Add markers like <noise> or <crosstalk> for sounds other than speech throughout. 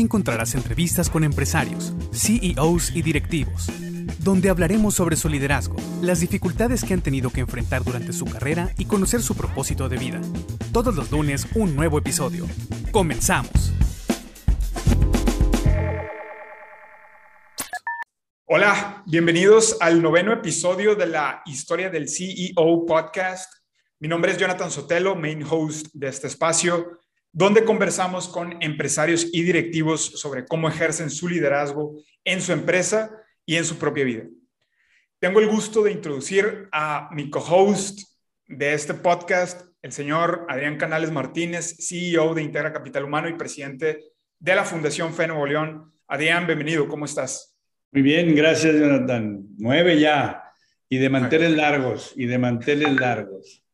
Aquí encontrarás entrevistas con empresarios, CEOs y directivos, donde hablaremos sobre su liderazgo, las dificultades que han tenido que enfrentar durante su carrera y conocer su propósito de vida. Todos los lunes un nuevo episodio. Comenzamos. Hola, bienvenidos al noveno episodio de la historia del CEO podcast. Mi nombre es Jonathan Sotelo, main host de este espacio donde conversamos con empresarios y directivos sobre cómo ejercen su liderazgo en su empresa y en su propia vida. Tengo el gusto de introducir a mi co-host de este podcast, el señor Adrián Canales Martínez, CEO de Integra Capital Humano y presidente de la Fundación Fe Nuevo León. Adrián, bienvenido, ¿cómo estás? Muy bien, gracias Jonathan. Nueve ya, y de manteles largos, y de manteles largos.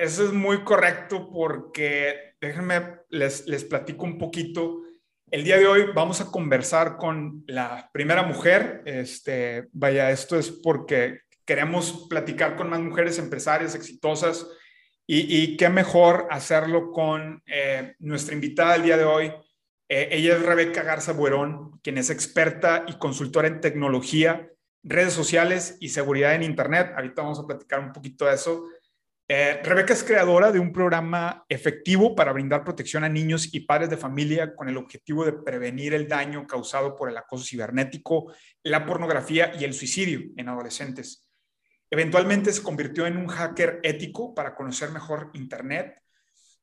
Eso es muy correcto porque déjenme, les, les platico un poquito. El día de hoy vamos a conversar con la primera mujer. Este, vaya, esto es porque queremos platicar con más mujeres empresarias exitosas y, y qué mejor hacerlo con eh, nuestra invitada el día de hoy. Eh, ella es Rebeca Garza Buerón, quien es experta y consultora en tecnología, redes sociales y seguridad en Internet. Ahorita vamos a platicar un poquito de eso. Eh, Rebeca es creadora de un programa efectivo para brindar protección a niños y padres de familia con el objetivo de prevenir el daño causado por el acoso cibernético, la pornografía y el suicidio en adolescentes. Eventualmente se convirtió en un hacker ético para conocer mejor Internet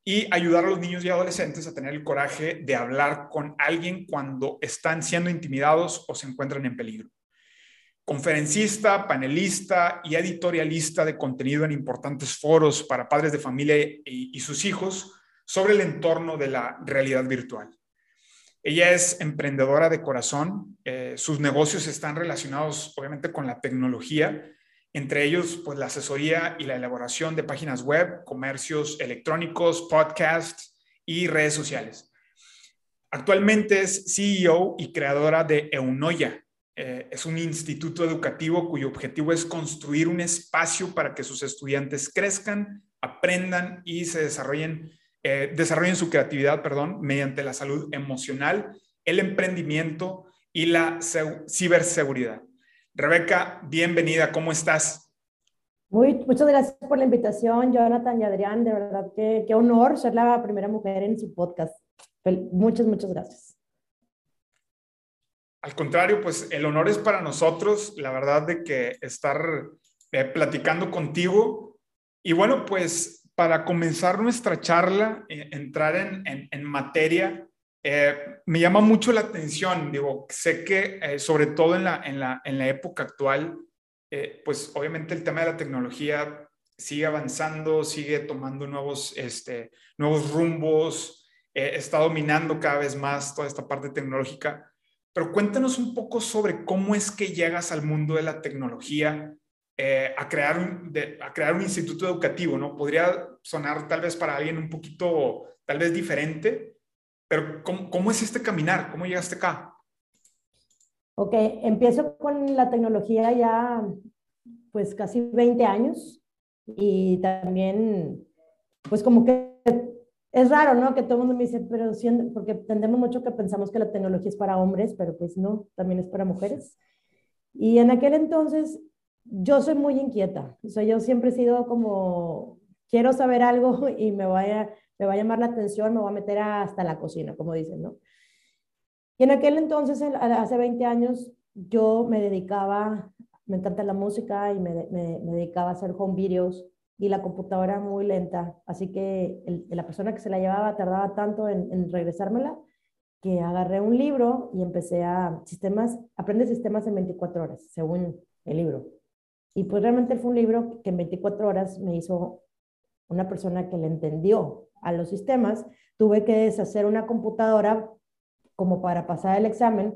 y ayudar a los niños y adolescentes a tener el coraje de hablar con alguien cuando están siendo intimidados o se encuentran en peligro conferencista, panelista y editorialista de contenido en importantes foros para padres de familia y, sus hijos sobre el entorno de la realidad virtual. Ella es emprendedora de corazón, eh, sus negocios están relacionados obviamente con la tecnología, entre ellos pues la asesoría y la elaboración de páginas web, comercios electrónicos, podcasts y redes sociales. Actualmente es CEO y creadora de Eunoya, eh, es un instituto educativo cuyo objetivo es construir un espacio para que sus estudiantes crezcan, aprendan y se desarrollen, eh, desarrollen su creatividad, perdón, mediante la salud emocional, el emprendimiento y la ciberseguridad. Rebeca, bienvenida, ¿cómo estás? Muy, muchas gracias por la invitación, Jonathan y Adrián. De verdad, qué, qué honor ser la primera mujer en su podcast. Muchas, muchas gracias. Al contrario, pues el honor es para nosotros, la verdad, de que estar eh, platicando contigo. Y bueno, pues para comenzar nuestra charla, eh, entrar en, materia, eh, me llama mucho la atención, digo, sé que sobre todo en la, en la, en la época actual, pues obviamente el tema de la tecnología sigue avanzando, sigue tomando nuevos, este, nuevos rumbos, está dominando cada vez más toda esta parte tecnológica. Pero cuéntanos un poco sobre cómo es que llegas al mundo de la tecnología eh, a, crear un, a crear un instituto educativo, ¿no? Podría sonar tal vez para alguien un poquito, tal vez diferente, pero ¿cómo, cómo es este caminar? ¿Cómo llegaste acá? Ok, empiezo con la tecnología ya pues casi 20 años y también pues como que es raro, ¿no? Que todo el mundo me dice, pero siendo, porque tendemos mucho que pensamos que la tecnología es para hombres, pero pues no, también es para mujeres. Y en aquel entonces yo soy muy inquieta, o sea, yo siempre he sido como, quiero saber algo <laughs> y me a, me va a llamar la atención, me voy a meter hasta la cocina, como dicen, ¿no? Y en aquel entonces, hace 20 años, yo me dedicaba, me encanta la música y me, me, me dedicaba a hacer home videos y la computadora muy lenta, así que la persona que se la llevaba tardaba tanto en, regresármela que agarré un libro y empecé a sistemas, aprende sistemas en 24 horas, según el libro. Y pues realmente fue un libro que en 24 horas me hizo una persona que le entendió a los sistemas. Tuve que deshacer una computadora como para pasar el examen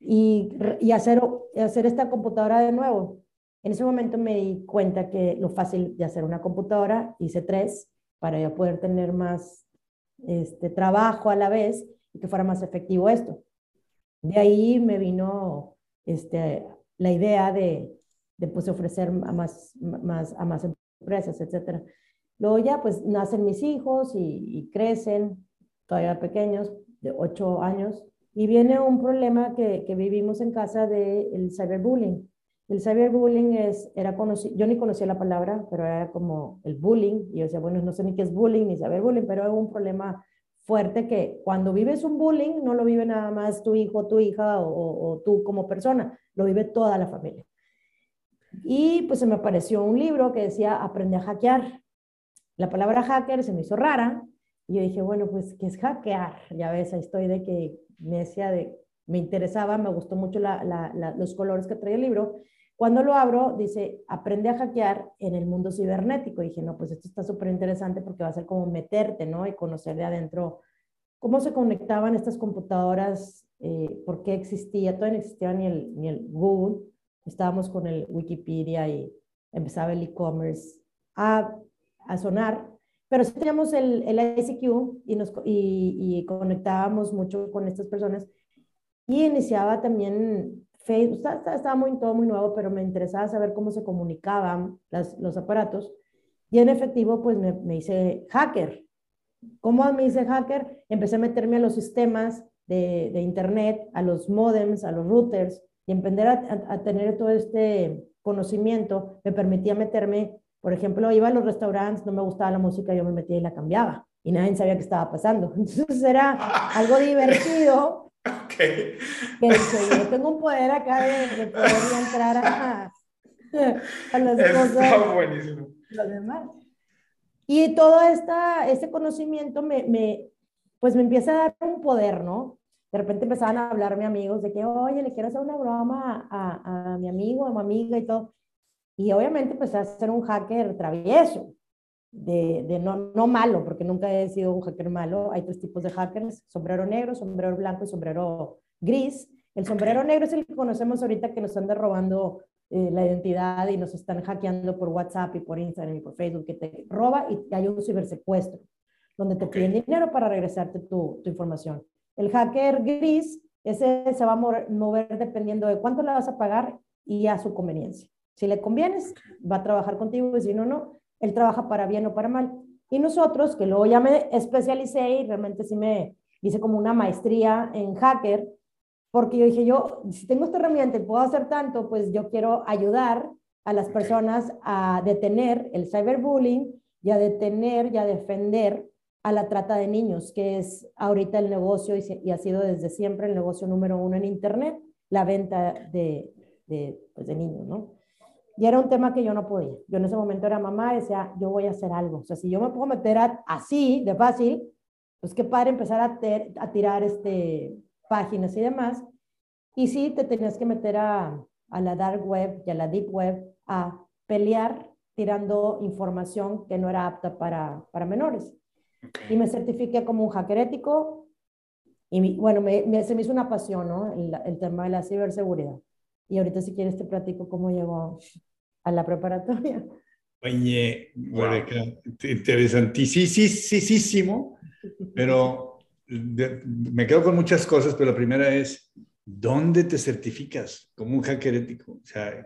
y, y hacer, hacer esta computadora de nuevo. En ese momento me di cuenta que lo fácil de hacer una computadora, hice tres para ya poder tener más este, trabajo a la vez y que fuera más efectivo esto. De ahí me vino este, la idea de, de pues, ofrecer a más, a más empresas, etc. Luego ya pues nacen mis hijos y, crecen, todavía pequeños, de 8 años, y viene un problema que, vivimos en casa del cyberbullying. El cyberbullying es, era conocido, yo ni conocía la palabra, pero era como el bullying, y yo decía, bueno, no sé ni qué es bullying ni cyberbullying, pero es un problema fuerte que cuando vives un bullying no lo vive nada más tu hijo, tu hija o, tú como persona, lo vive toda la familia. Y pues se me apareció un libro que decía Aprende a hackear. La palabra hacker se me hizo rara y yo dije, bueno, pues, ¿qué es hackear? Ya ves, ahí estoy de que decía de, me interesaba, me gustó mucho los colores que traía el libro. Cuando lo abro, dice, aprende a hackear en el mundo cibernético. Y dije, no, pues esto está súper interesante porque va a ser como meterte, ¿no? Y conocer de adentro cómo se conectaban estas computadoras, eh, por qué existía, todavía no existía ni el, ni el Google, estábamos con el Wikipedia y empezaba el e-commerce a, a, sonar, pero sí teníamos el, el ICQ y, nos, y, y conectábamos mucho con estas personas y iniciaba también Facebook, estaba, muy, todo muy nuevo, pero me interesaba saber cómo se comunicaban los aparatos. Y en efectivo, pues me, me hice hacker. ¿Cómo me hice hacker? Empecé a meterme a los sistemas de, de Internet, a los modems, a los routers, y emprender a, a, tener todo este conocimiento me permitía meterme, por ejemplo, iba a los restaurantes, no me gustaba la música, yo me metía y la cambiaba, y nadie sabía qué estaba pasando. <laughs> Entonces era algo divertido Okay. yo tengo un poder acá de, poder entrar a, a las cosas. buenísimo. Los demás. Y todo esta, este conocimiento me, me, pues me empieza a dar un poder, ¿no? De repente empezaban a hablarme amigos de que, oye, le quiero hacer una broma a, a, mi amigo, a mi amiga y todo. Y obviamente empecé a ser un hacker travieso de, no, no, malo, porque nunca he sido un hacker malo. Hay tres tipos de hackers, sombrero negro, sombrero blanco y sombrero gris. El sombrero negro es el que conocemos ahorita que nos están robando eh, la identidad y nos están hackeando por WhatsApp y por Instagram y por Facebook, que te roba y hay un cibersecuestro, donde te piden dinero para regresarte tu, tu, información. El hacker gris, ese se va a mover dependiendo de cuánto le vas a pagar y a su conveniencia. Si le convienes, va a trabajar contigo y si no, no él trabaja para bien o para mal. Y nosotros, que luego ya me especialicé y realmente sí me hice como una maestría en hacker, porque yo dije, yo, si tengo esta herramienta y puedo hacer tanto, pues yo quiero ayudar a las personas a detener el cyberbullying y a detener y a defender a la trata de niños, que es ahorita el negocio y, ha sido desde siempre el negocio número uno en Internet, la venta de, de, pues de niños, ¿no? Y era un tema que yo no podía. Yo en ese momento era mamá y decía, yo voy a hacer algo. O sea, si yo me puedo meter así, de fácil, pues qué padre empezar a, a tirar este, páginas y demás. Y sí, te tenías que meter a, a la dark web y a la deep web a pelear tirando información que no era apta para, para menores. Y me certifiqué como un hacker ético. Y bueno, me, se me hizo una pasión, ¿no? El, el tema de la ciberseguridad. Y ahorita si quieres te platico cómo llegó a la preparatoria. Oye, interesantísimo, pero me quedo con muchas cosas, pero la primera es, ¿dónde te certificas como un hacker ético? O sea,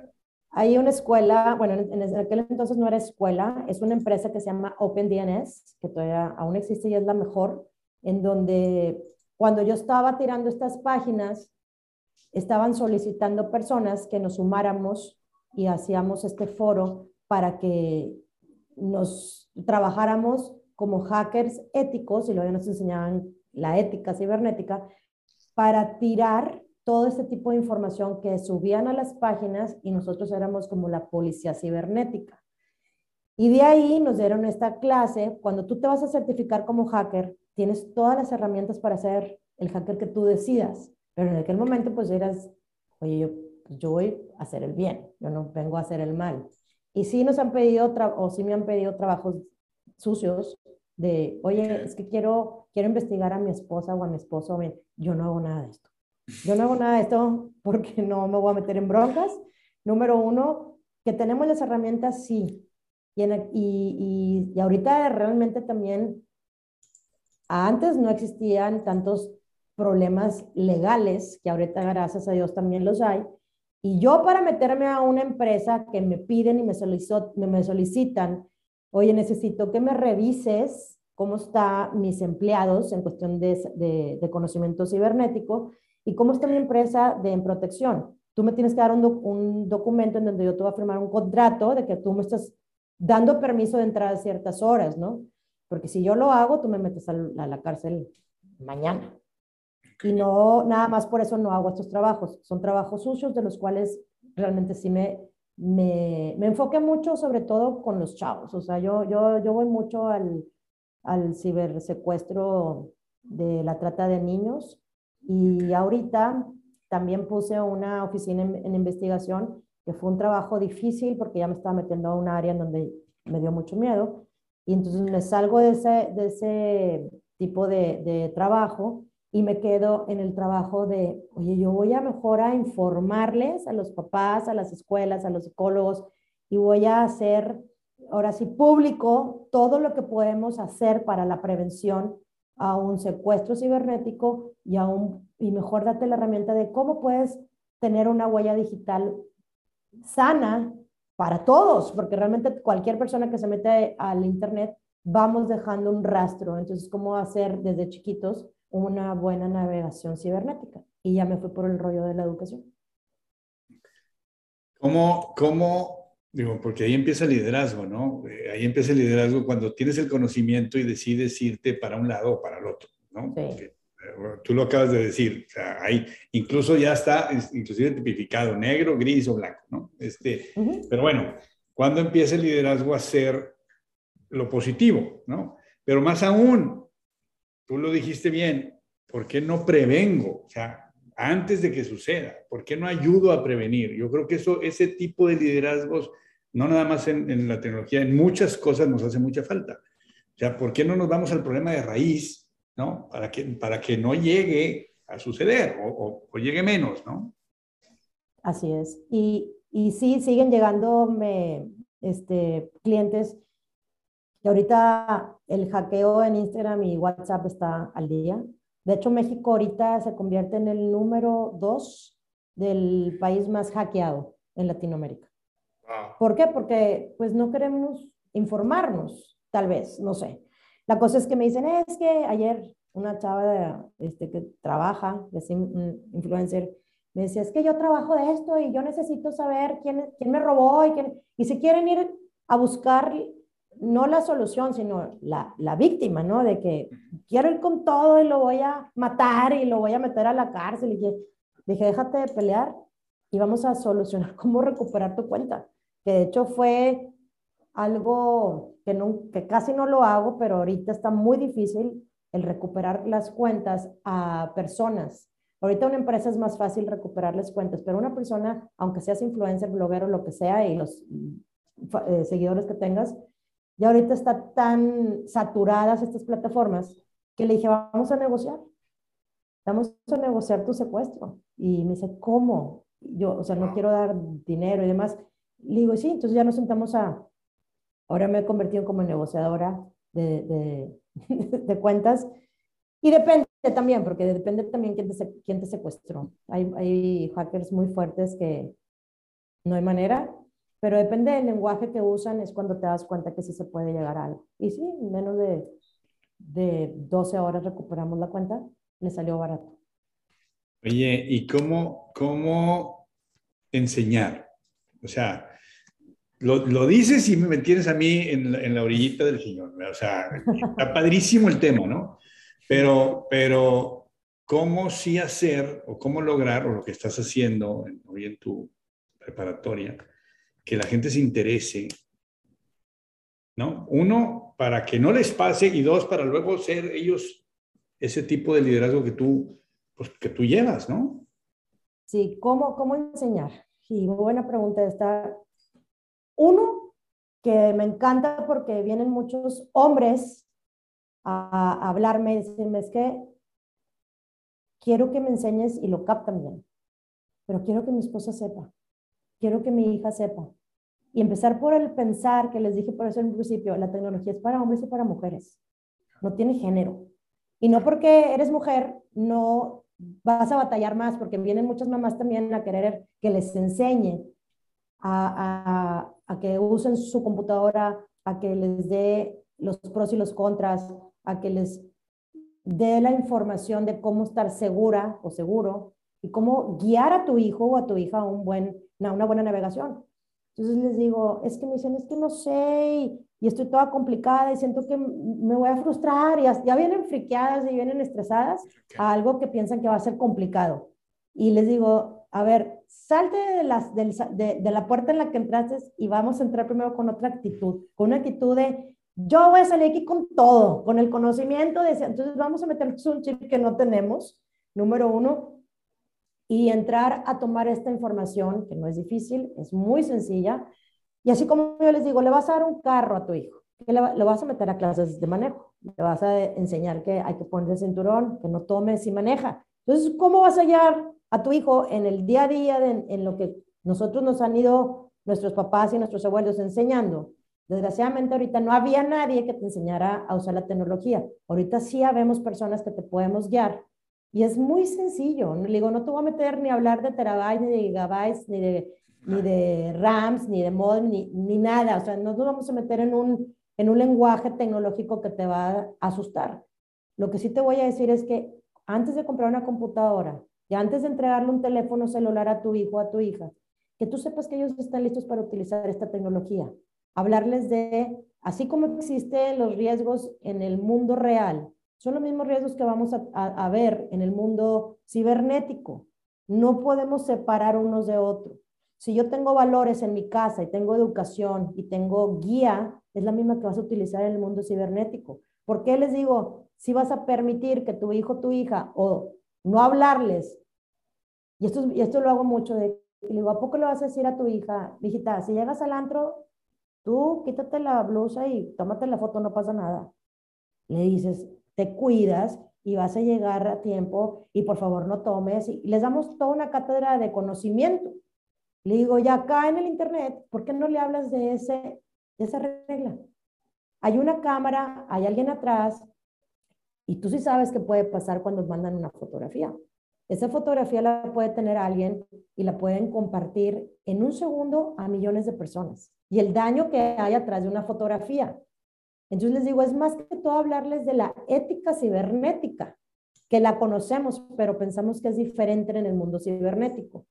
hay una escuela, bueno, en, aquel entonces no era escuela, es una empresa que se llama OpenDNS, que todavía aún existe y es la mejor, en donde cuando yo estaba tirando estas páginas, estaban solicitando personas que nos sumáramos y hacíamos este foro para que nos trabajáramos como hackers éticos, y luego nos enseñaban la ética cibernética, para tirar todo este tipo de información que subían a las páginas y nosotros éramos como la policía cibernética. Y de ahí nos dieron esta clase, cuando tú te vas a certificar como hacker, tienes todas las herramientas para ser el hacker que tú decidas. Pero en aquel momento pues eras, oye, yo, pues, yo voy a hacer el bien, yo no vengo a hacer el mal. Y sí nos han pedido, o sí me han pedido trabajos sucios de, oye, es que quiero, quiero investigar a mi esposa o a mi esposo. Yo no hago nada de esto. Yo no hago nada de esto <laughs> porque no me voy a meter en broncas. Número uno, que tenemos las herramientas, sí. Y, y, y, y ahorita realmente también, antes no existían tantos problemas legales, que ahorita gracias a Dios también los hay, y yo para meterme a una empresa que me piden y me, me solicitan, oye, necesito que me revises cómo están mis empleados en cuestión de, de, conocimiento cibernético y cómo está mi empresa de en protección. Tú me tienes que dar un, un, documento en donde yo te voy a firmar un contrato de que tú me estás dando permiso de entrar a ciertas horas, ¿no? Porque si yo lo hago, tú me metes a la cárcel mañana. Y no, nada más por eso no hago estos trabajos. Son trabajos sucios de los cuales realmente sí me, me, me enfoqué mucho, sobre todo con los chavos. O sea, yo, yo, yo voy mucho al, al cibersecuestro de la trata de niños y ahorita también puse una oficina en, investigación que fue un trabajo difícil porque ya me estaba metiendo a un área en donde me dio mucho miedo y entonces me salgo de ese, de ese tipo de, de trabajo y me quedo en el trabajo de, oye, yo voy a mejor a informarles a los papás, a las escuelas, a los psicólogos y voy a hacer, ahora sí, público todo lo que podemos hacer para la prevención a un secuestro cibernético y, a un, y mejor date la herramienta de cómo puedes tener una huella digital sana para todos, porque realmente cualquier persona que se mete al Internet vamos dejando un rastro. Entonces, ¿cómo hacer desde chiquitos una buena navegación cibernética. Y ya me fui por el rollo de la educación. ¿Cómo, cómo, digo, porque ahí empieza el liderazgo, ¿no? Eh, ahí empieza el liderazgo cuando tienes el conocimiento y decides irte para un lado o para el otro, ¿no? Eh, tú lo acabas de decir, o sea, ahí incluso ya está, inclusive tipificado, negro, gris o blanco, ¿no? Este, Pero bueno, ¿cuándo empieza el liderazgo a ser lo positivo, ¿no? Pero más aún, tú lo dijiste bien, ¿por qué no prevengo? O sea, antes de que suceda, ¿por qué no ayudo a prevenir? Yo creo que eso, ese tipo de liderazgos, no nada más en, la tecnología, en muchas cosas nos hace mucha falta. O sea, ¿por qué no nos vamos al problema de raíz, ¿no? Para que, para que no llegue a suceder o, llegue menos, ¿no? Así es. Y, y sí, siguen llegándome este, clientes ahorita el hackeo en Instagram y WhatsApp está al día. De hecho, México ahorita se convierte en el número dos del país más hackeado en Latinoamérica. ¿Por qué? Porque pues no queremos informarnos, tal vez, no sé. La cosa es que me dicen, es que ayer una chava este, que trabaja, es un influencer, me decía, es que yo trabajo de esto y yo necesito saber quién, quién me robó y, quién, y si quieren ir a buscar no la solución, sino la, la, víctima, ¿no? De que quiero ir con todo y lo voy a matar y lo voy a meter a la cárcel. Y dije, déjate de pelear y vamos a solucionar <laughs> cómo recuperar tu cuenta. Que de hecho fue algo que, no, que casi no lo hago, pero ahorita está muy difícil el recuperar las cuentas a personas. Ahorita una empresa es más fácil recuperar las cuentas, pero una persona, aunque seas influencer, bloguero, lo que sea, y los eh, seguidores que tengas, y ahorita está tan saturadas estas plataformas que le dije, vamos a negociar. Vamos a negociar tu secuestro. Y me dice, ¿cómo? Yo, o sea, no quiero dar dinero y demás. Le digo, sí, entonces ya nos sentamos a... Ahora me he convertido como negociadora de, de, <laughs> de cuentas. Y depende también, porque depende también quién te, quién te secuestró. Hay, hay hackers muy fuertes que no hay manera pero depende del lenguaje que usan, es cuando te das cuenta que sí se puede llegar a algo. Y sí, en menos de, de 12 horas recuperamos la cuenta, le salió barato. Oye, ¿y cómo, cómo enseñar? O sea, lo, lo, dices y me tienes a mí en la, en la orillita del señor. O sea, está <laughs> padrísimo el tema, ¿no? Pero, pero, ¿cómo sí hacer o cómo lograr, o lo que estás haciendo hoy en tu preparatoria, que la gente se interese, ¿no? Uno, para que no les pase y dos, para luego ser ellos ese tipo de liderazgo que tú, pues, que tú llevas, ¿no? Sí, ¿cómo, cómo enseñar? Y buena pregunta esta. Uno, que me encanta porque vienen muchos hombres a, hablarme y decirme, es que quiero que me enseñes y lo captan bien, pero quiero que mi esposa sepa quiero que mi hija sepa. Y empezar por el pensar, que les dije por eso en un principio, la tecnología es para hombres y para mujeres. No tiene género. Y no porque eres mujer, no vas a batallar más, porque vienen muchas mamás también a querer que les enseñe a, a, a que usen su computadora, a que les dé los pros y los contras, a que les dé la información de cómo estar segura o seguro y cómo guiar a tu hijo o a tu hija a un buen, una buena navegación. Entonces les digo, es que me dicen, es que no sé, y, estoy toda complicada y siento que me voy a frustrar, y ya, vienen friqueadas y vienen estresadas a algo que piensan que va a ser complicado. Y les digo, a ver, salte de, las, de, de, la puerta en la que entraste y vamos a entrar primero con otra actitud, con una actitud de, yo voy a salir aquí con todo, con el conocimiento de, entonces vamos a meter un chip que no tenemos, número uno, y entrar a tomar esta información, que no es difícil, es muy sencilla. Y así como yo les digo, le vas a dar un carro a tu hijo, que le, vas a meter a clases de manejo, le vas a enseñar que hay que ponerse cinturón, que no tomes y maneja. Entonces, ¿cómo vas a hallar a tu hijo en el día a día, en lo que nosotros nos han ido nuestros papás y nuestros abuelos enseñando? Desgraciadamente ahorita no había nadie que te enseñara a usar la tecnología. Ahorita sí habemos personas que te podemos guiar y es muy sencillo. Le digo, no te voy a meter ni a hablar de terabytes, ni de gigabytes, ni de, ni de RAMs, ni de mod, ni, ni nada. O sea, no nos vamos a meter en un, en un lenguaje tecnológico que te va a asustar. Lo que sí te voy a decir es que antes de comprar una computadora y antes de entregarle un teléfono celular a tu hijo o a tu hija, que tú sepas que ellos están listos para utilizar esta tecnología. Hablarles de, así como existen los riesgos en el mundo real, son los mismos riesgos que vamos a, ver en el mundo cibernético. No podemos separar unos de otros. Si yo tengo valores en mi casa y tengo educación y tengo guía, es la misma que vas a utilizar en el mundo cibernético. ¿Por qué les digo, si vas a permitir que tu hijo, tu hija, o no hablarles, y esto, y esto lo hago mucho, de, y digo, ¿a poco le vas a decir a tu hija, hijita, si llegas al antro, tú quítate la blusa y tómate la foto, no pasa nada? Le dices, te cuidas y vas a llegar a tiempo y por favor no tomes. Y les damos toda una cátedra de conocimiento. Le digo, ya acá en el internet, ¿por qué no le hablas de, ese, de esa regla? Hay una cámara, hay alguien atrás y tú sí sabes qué puede pasar cuando mandan una fotografía. Esa fotografía la puede tener alguien y la pueden compartir en un segundo a millones de personas. Y el daño que hay atrás de una fotografía. Entonces les digo, es más que todo hablarles de la ética cibernética, que la conocemos, pero pensamos que es diferente en el mundo cibernético.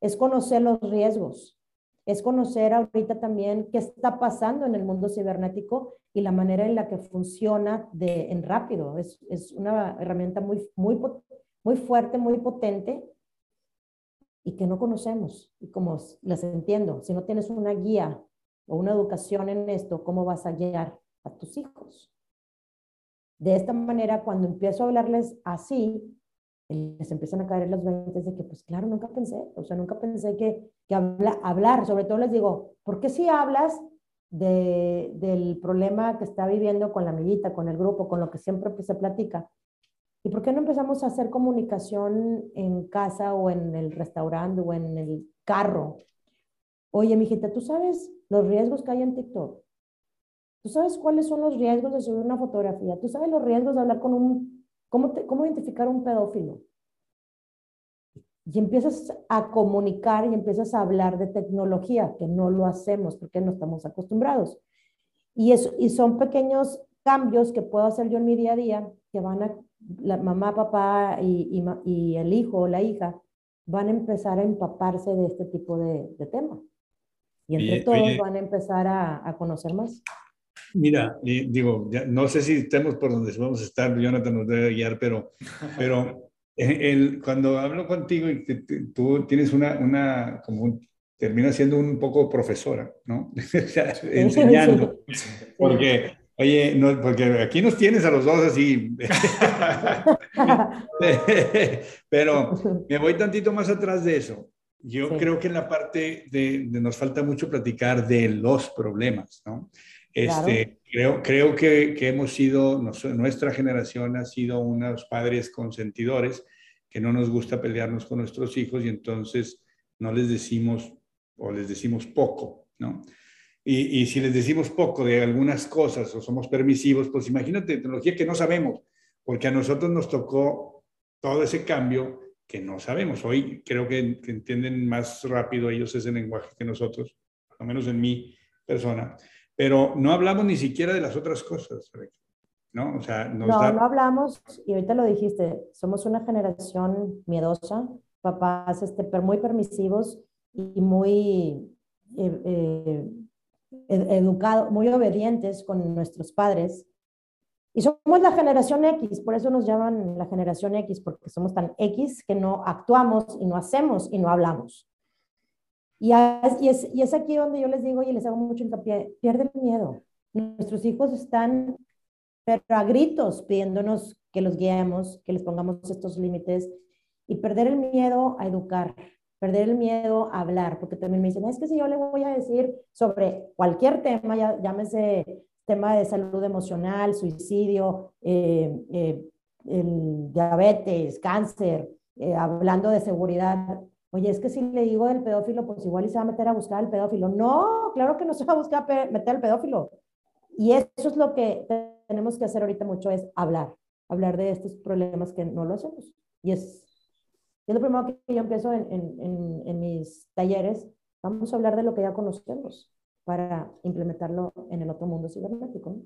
Es conocer los riesgos, es conocer ahorita también qué está pasando en el mundo cibernético y la manera en la que funciona de, en rápido. Es, es una herramienta muy, muy, muy fuerte, muy potente y que no conocemos. Y como les entiendo, si no tienes una guía o una educación en esto, ¿cómo vas a guiar a tus hijos. De esta manera, cuando empiezo a hablarles así, les empiezan a caer los 20 de que, pues claro, nunca pensé, o sea, nunca pensé que, que hablar, sobre todo les digo, ¿por qué si hablas de, del problema que está viviendo con la amiguita, con el grupo, con lo que siempre pues, se platica? ¿Y por qué no empezamos a hacer comunicación en casa o en el restaurante o en el carro? Oye, mijita, ¿tú sabes los riesgos que hay en TikTok? Tú sabes cuáles son los riesgos de subir una fotografía. Tú sabes los riesgos de hablar con un, cómo, cómo identificar un pedófilo. Y empiezas a comunicar y empiezas a hablar de tecnología, que no lo hacemos porque no estamos acostumbrados. Y, eso, y son pequeños cambios que puedo hacer yo en mi día a día, que van a, la mamá, papá y, y, el hijo o la hija van a empezar a empaparse de este tipo de, de temas. Y entre todos van a empezar a, a conocer más. Mira, digo, no sé si estemos por donde vamos a estar, Jonathan nos debe guiar, pero, <laughs> pero el, cuando hablo contigo y tú tienes una, una como termina siendo un poco profesora, ¿no? <laughs> Enseñando. <laughs> Porque, oye, no, porque aquí nos tienes a los dos así. pero me voy tantito más atrás de eso. Yo creo que en la parte de, de, nos falta mucho platicar de los problemas, ¿no? Este, creo, creo que, hemos sido, nuestra generación ha sido unos padres consentidores, que no nos gusta pelearnos con nuestros hijos y entonces no les decimos o les decimos poco, ¿no? Y, y si les decimos poco de algunas cosas o somos permisivos, pues imagínate tecnología que no sabemos, porque a nosotros nos tocó todo ese cambio que no sabemos. Hoy creo que, que entienden más rápido ellos ese lenguaje que nosotros, al menos en mi persona pero no hablamos ni siquiera de las otras cosas, ¿no? O sea, no, no hablamos, y ahorita lo dijiste, somos una generación miedosa, papás este, muy permisivos y muy eh, eh, educados, muy obedientes con nuestros padres. Y somos la generación X, por eso nos llaman la generación X, porque somos tan X que no actuamos y no hacemos y no hablamos. Y, es, y es aquí donde yo les digo y les hago mucho hincapié, pierde el miedo. Nuestros hijos están, pero a gritos, pidiéndonos que los guiemos, que les pongamos estos límites y perder el miedo a educar, perder el miedo a hablar, porque también me dicen, es que si yo le voy a decir sobre cualquier tema, ya, llámese tema de salud emocional, suicidio, eh, eh, diabetes, cáncer, eh, hablando de seguridad. Oye, es que si le digo del pedófilo, pues igual y se va a meter a buscar al pedófilo. No, claro que no se va a buscar meter al pedófilo. Y eso es lo que tenemos que hacer ahorita mucho, es hablar, hablar de estos problemas que no lo hacemos. Y es, es lo primero que yo empiezo en, en, en mis talleres. Vamos a hablar de lo que ya conocemos para implementarlo en el otro mundo cibernético.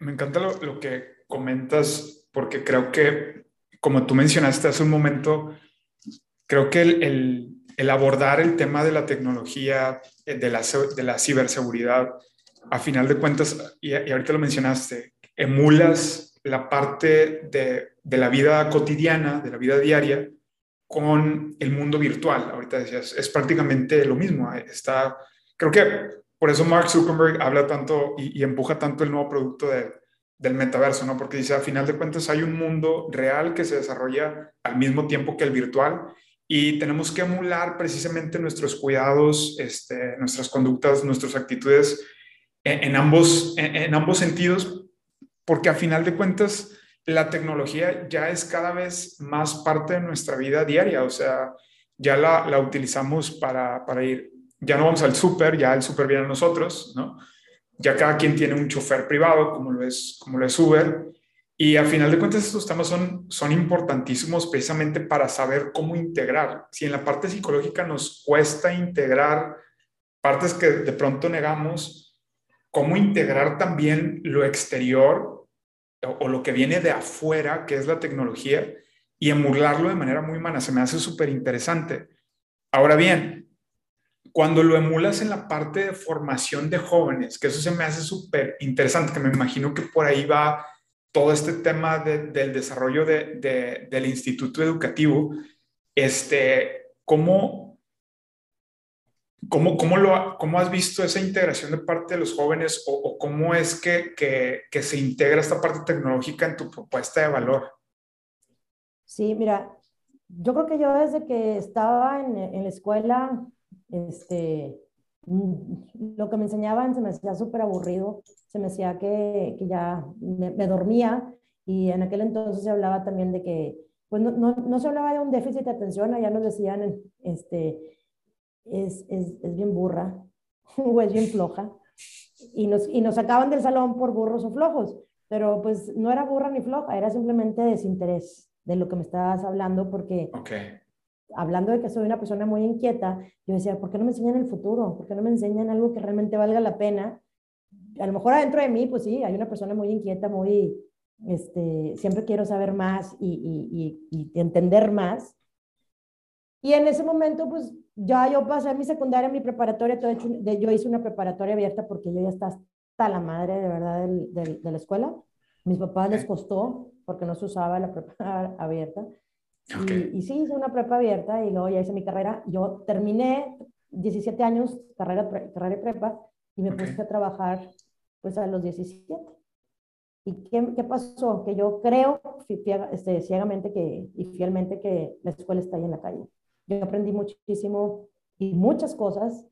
Me encanta lo, lo, que comentas porque creo que, como tú mencionaste hace un momento, creo que el, el, el abordar el tema de la tecnología, eh, de la, de la ciberseguridad, a final de cuentas, y, y, ahorita lo mencionaste, emulas la parte de, de la vida cotidiana, de la vida diaria, con el mundo virtual. Ahorita decías, es prácticamente lo mismo. Eh, está creo que por eso Mark Zuckerberg habla tanto y, empuja tanto el nuevo producto del metaverso, ¿no? Porque dice, a final de cuentas hay un mundo real que se desarrolla al mismo tiempo que el virtual y tenemos que emular precisamente nuestros cuidados, este, nuestras conductas, nuestras actitudes en, ambos, en, ambos sentidos, porque a final de cuentas la tecnología ya es cada vez más parte de nuestra vida diaria, o sea, ya la, la utilizamos para, para ir ya no vamos al súper, ya el súper viene a nosotros, ¿no? Ya cada quien tiene un chofer privado, como lo es, como lo es Uber. Y al final de cuentas estos temas son, son importantísimos precisamente para saber cómo integrar. Si en la parte psicológica nos cuesta integrar partes que de pronto negamos, cómo integrar también lo exterior o, o lo que viene de afuera, que es la tecnología, y emularlo de manera muy humana. Se me hace súper interesante. Ahora bien, cuando lo emulas en la parte de formación de jóvenes, que eso se me hace súper interesante, que me imagino que por ahí va todo este tema del desarrollo de, del instituto educativo, este, ¿cómo, cómo, cómo, lo, ¿cómo has visto esa integración de parte de los jóvenes o, cómo es que, que, se integra esta parte tecnológica en tu propuesta de valor? Sí, mira, yo creo que yo desde que estaba en, en la escuela este, lo que me enseñaban se me hacía súper aburrido, se me hacía que, que ya me, dormía y en aquel entonces se hablaba también de que, pues no, no, no, se hablaba de un déficit de atención, allá nos decían, este, es, es, es bien burra <laughs> o es bien floja y nos, y nos sacaban del salón por burros o flojos, pero pues no era burra ni floja, era simplemente desinterés de lo que me estabas hablando porque okay hablando de que soy una persona muy inquieta, yo decía, ¿por qué no me enseñan el futuro? ¿Por qué no me enseñan algo que realmente valga la pena? A lo mejor adentro de mí, pues sí, hay una persona muy inquieta, muy, este, siempre quiero saber más y, y, y, entender más. Y en ese momento, pues ya yo pasé mi secundaria, mi preparatoria, todo hecho, yo hice una preparatoria abierta porque yo ya estaba hasta la madre de verdad de la escuela. Mis papás les costó porque no se usaba la preparatoria <laughs> abierta. Y, sí, hice una prepa abierta y luego ya hice mi carrera. Yo terminé 17 años, carrera, carrera de prepa, y me puse a trabajar pues a los 17. ¿Y qué, qué pasó? Que yo creo este, ciegamente que, y fielmente que la escuela está ahí en la calle. Yo aprendí muchísimo y muchas cosas,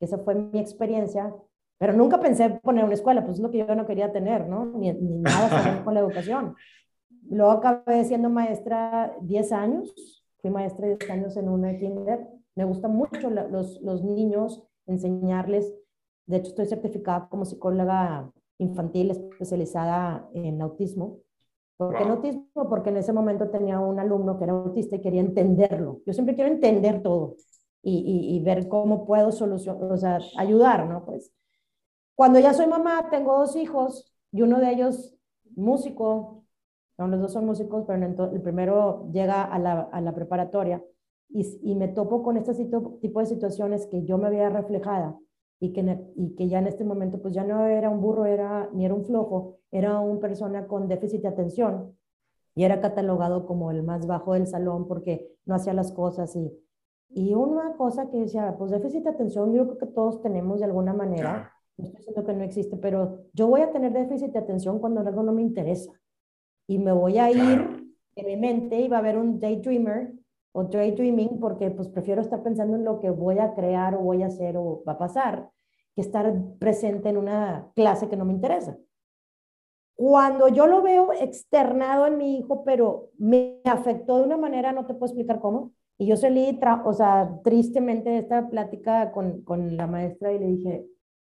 esa fue mi experiencia, pero nunca pensé poner una escuela, pues es lo que yo no quería tener, ¿no? Ni, ni nada <laughs> con la educación. Luego acabé siendo maestra 10 años, fui maestra 10 años en una kinder. Me gustan mucho los, los niños, enseñarles. De hecho, estoy certificada como psicóloga infantil especializada en autismo. ¿Por qué en autismo? Porque en ese momento tenía un alumno que era autista y quería entenderlo. Yo siempre quiero entender todo y, y, y ver cómo puedo solucionar, o sea, ayudar, ¿no? Pues Cuando ya soy mamá, tengo dos hijos y uno de ellos músico, los dos son músicos, pero el primero llega a la, a la preparatoria y, y, me topo con este tipo de situaciones que yo me había reflejada y que, y que ya en este momento pues ya no era un burro, era, ni era un flojo, era una persona con déficit de atención y era catalogado como el más bajo del salón porque no hacía las cosas y, y una cosa que decía, pues déficit de atención yo creo que todos tenemos de alguna manera, no estoy diciendo que no existe, pero yo voy a tener déficit de atención cuando algo no me interesa. Y me voy a ir en mi mente y va a haber un daydreamer o daydreaming porque pues prefiero estar pensando en lo que voy a crear o voy a hacer o va a pasar que estar presente en una clase que no me interesa. Cuando yo lo veo externado en mi hijo, pero me afectó de una manera, no te puedo explicar cómo, y yo salí, o sea, tristemente de esta plática con, con la maestra y le dije,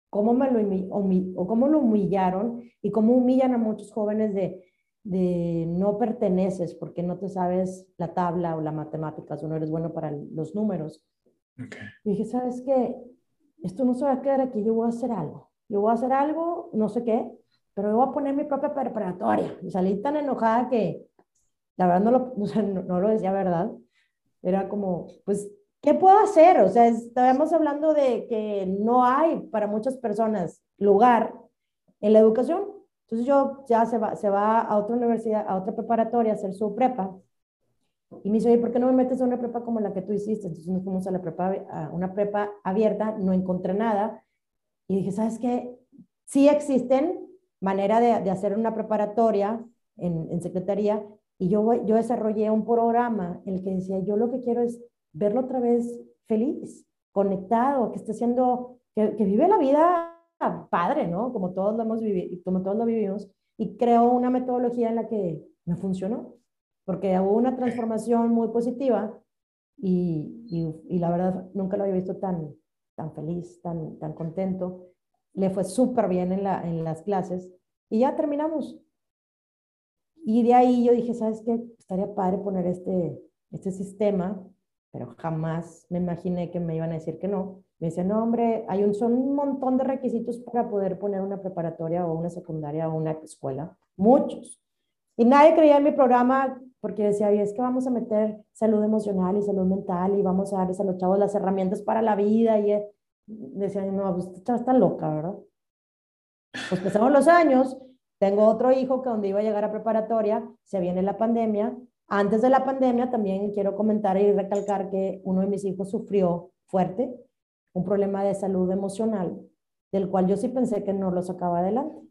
cómo me lo, o cómo lo humillaron y cómo humillan a muchos jóvenes de, de no perteneces porque no te sabes la tabla o la matemáticas o no eres bueno para los números. Okay. dije, ¿sabes qué? Esto no se va a quedar aquí, yo voy a hacer algo. Yo voy a hacer algo, no sé qué, pero yo voy a poner mi propia preparatoria. Y salí tan enojada que la verdad no lo, <laughs> no, no lo decía verdad. Era como, pues ¿qué puedo hacer? O sea, estábamos hablando de que no hay para muchas personas lugar en la educación. Entonces yo ya se va, se va a otra universidad, a otra preparatoria a hacer su prepa. Y me dice, oye, ¿por qué no me metes a una prepa como la que tú hiciste? Entonces nos fuimos a la prepa, a una prepa abierta, no encontré nada. Y dije, ¿sabes qué? Sí existen manera de, de hacer una preparatoria en, en secretaría. Y yo, yo desarrollé un programa en el que decía, yo lo que quiero es verlo otra vez feliz, conectado, que esté haciendo, que, que vive la vida padre, ¿no? Como todos lo hemos vivido, como todos lo vivimos, y creo una metodología en la que me funcionó, porque hubo una transformación muy positiva y, y, y la verdad nunca lo había visto tan, tan feliz, tan, tan contento. Le fue súper bien en, la, en las clases y ya terminamos. Y de ahí yo dije, ¿sabes qué? Estaría padre poner este, este sistema pero jamás me imaginé que me iban a decir que no. Me decían, no, hombre, hay un, son un montón de requisitos para poder poner una preparatoria o una secundaria o una escuela, muchos. Y nadie creía en mi programa porque decía, es que vamos a meter salud emocional y salud mental y vamos a darles a los chavos las herramientas para la vida. Y decían, no, pues esta está loca, ¿verdad? Pues pasaron los años, tengo otro hijo que donde iba a llegar a preparatoria, se viene la pandemia, antes de la pandemia también quiero comentar y recalcar que uno de mis hijos sufrió fuerte un problema de salud emocional, del cual yo sí pensé que no lo sacaba adelante.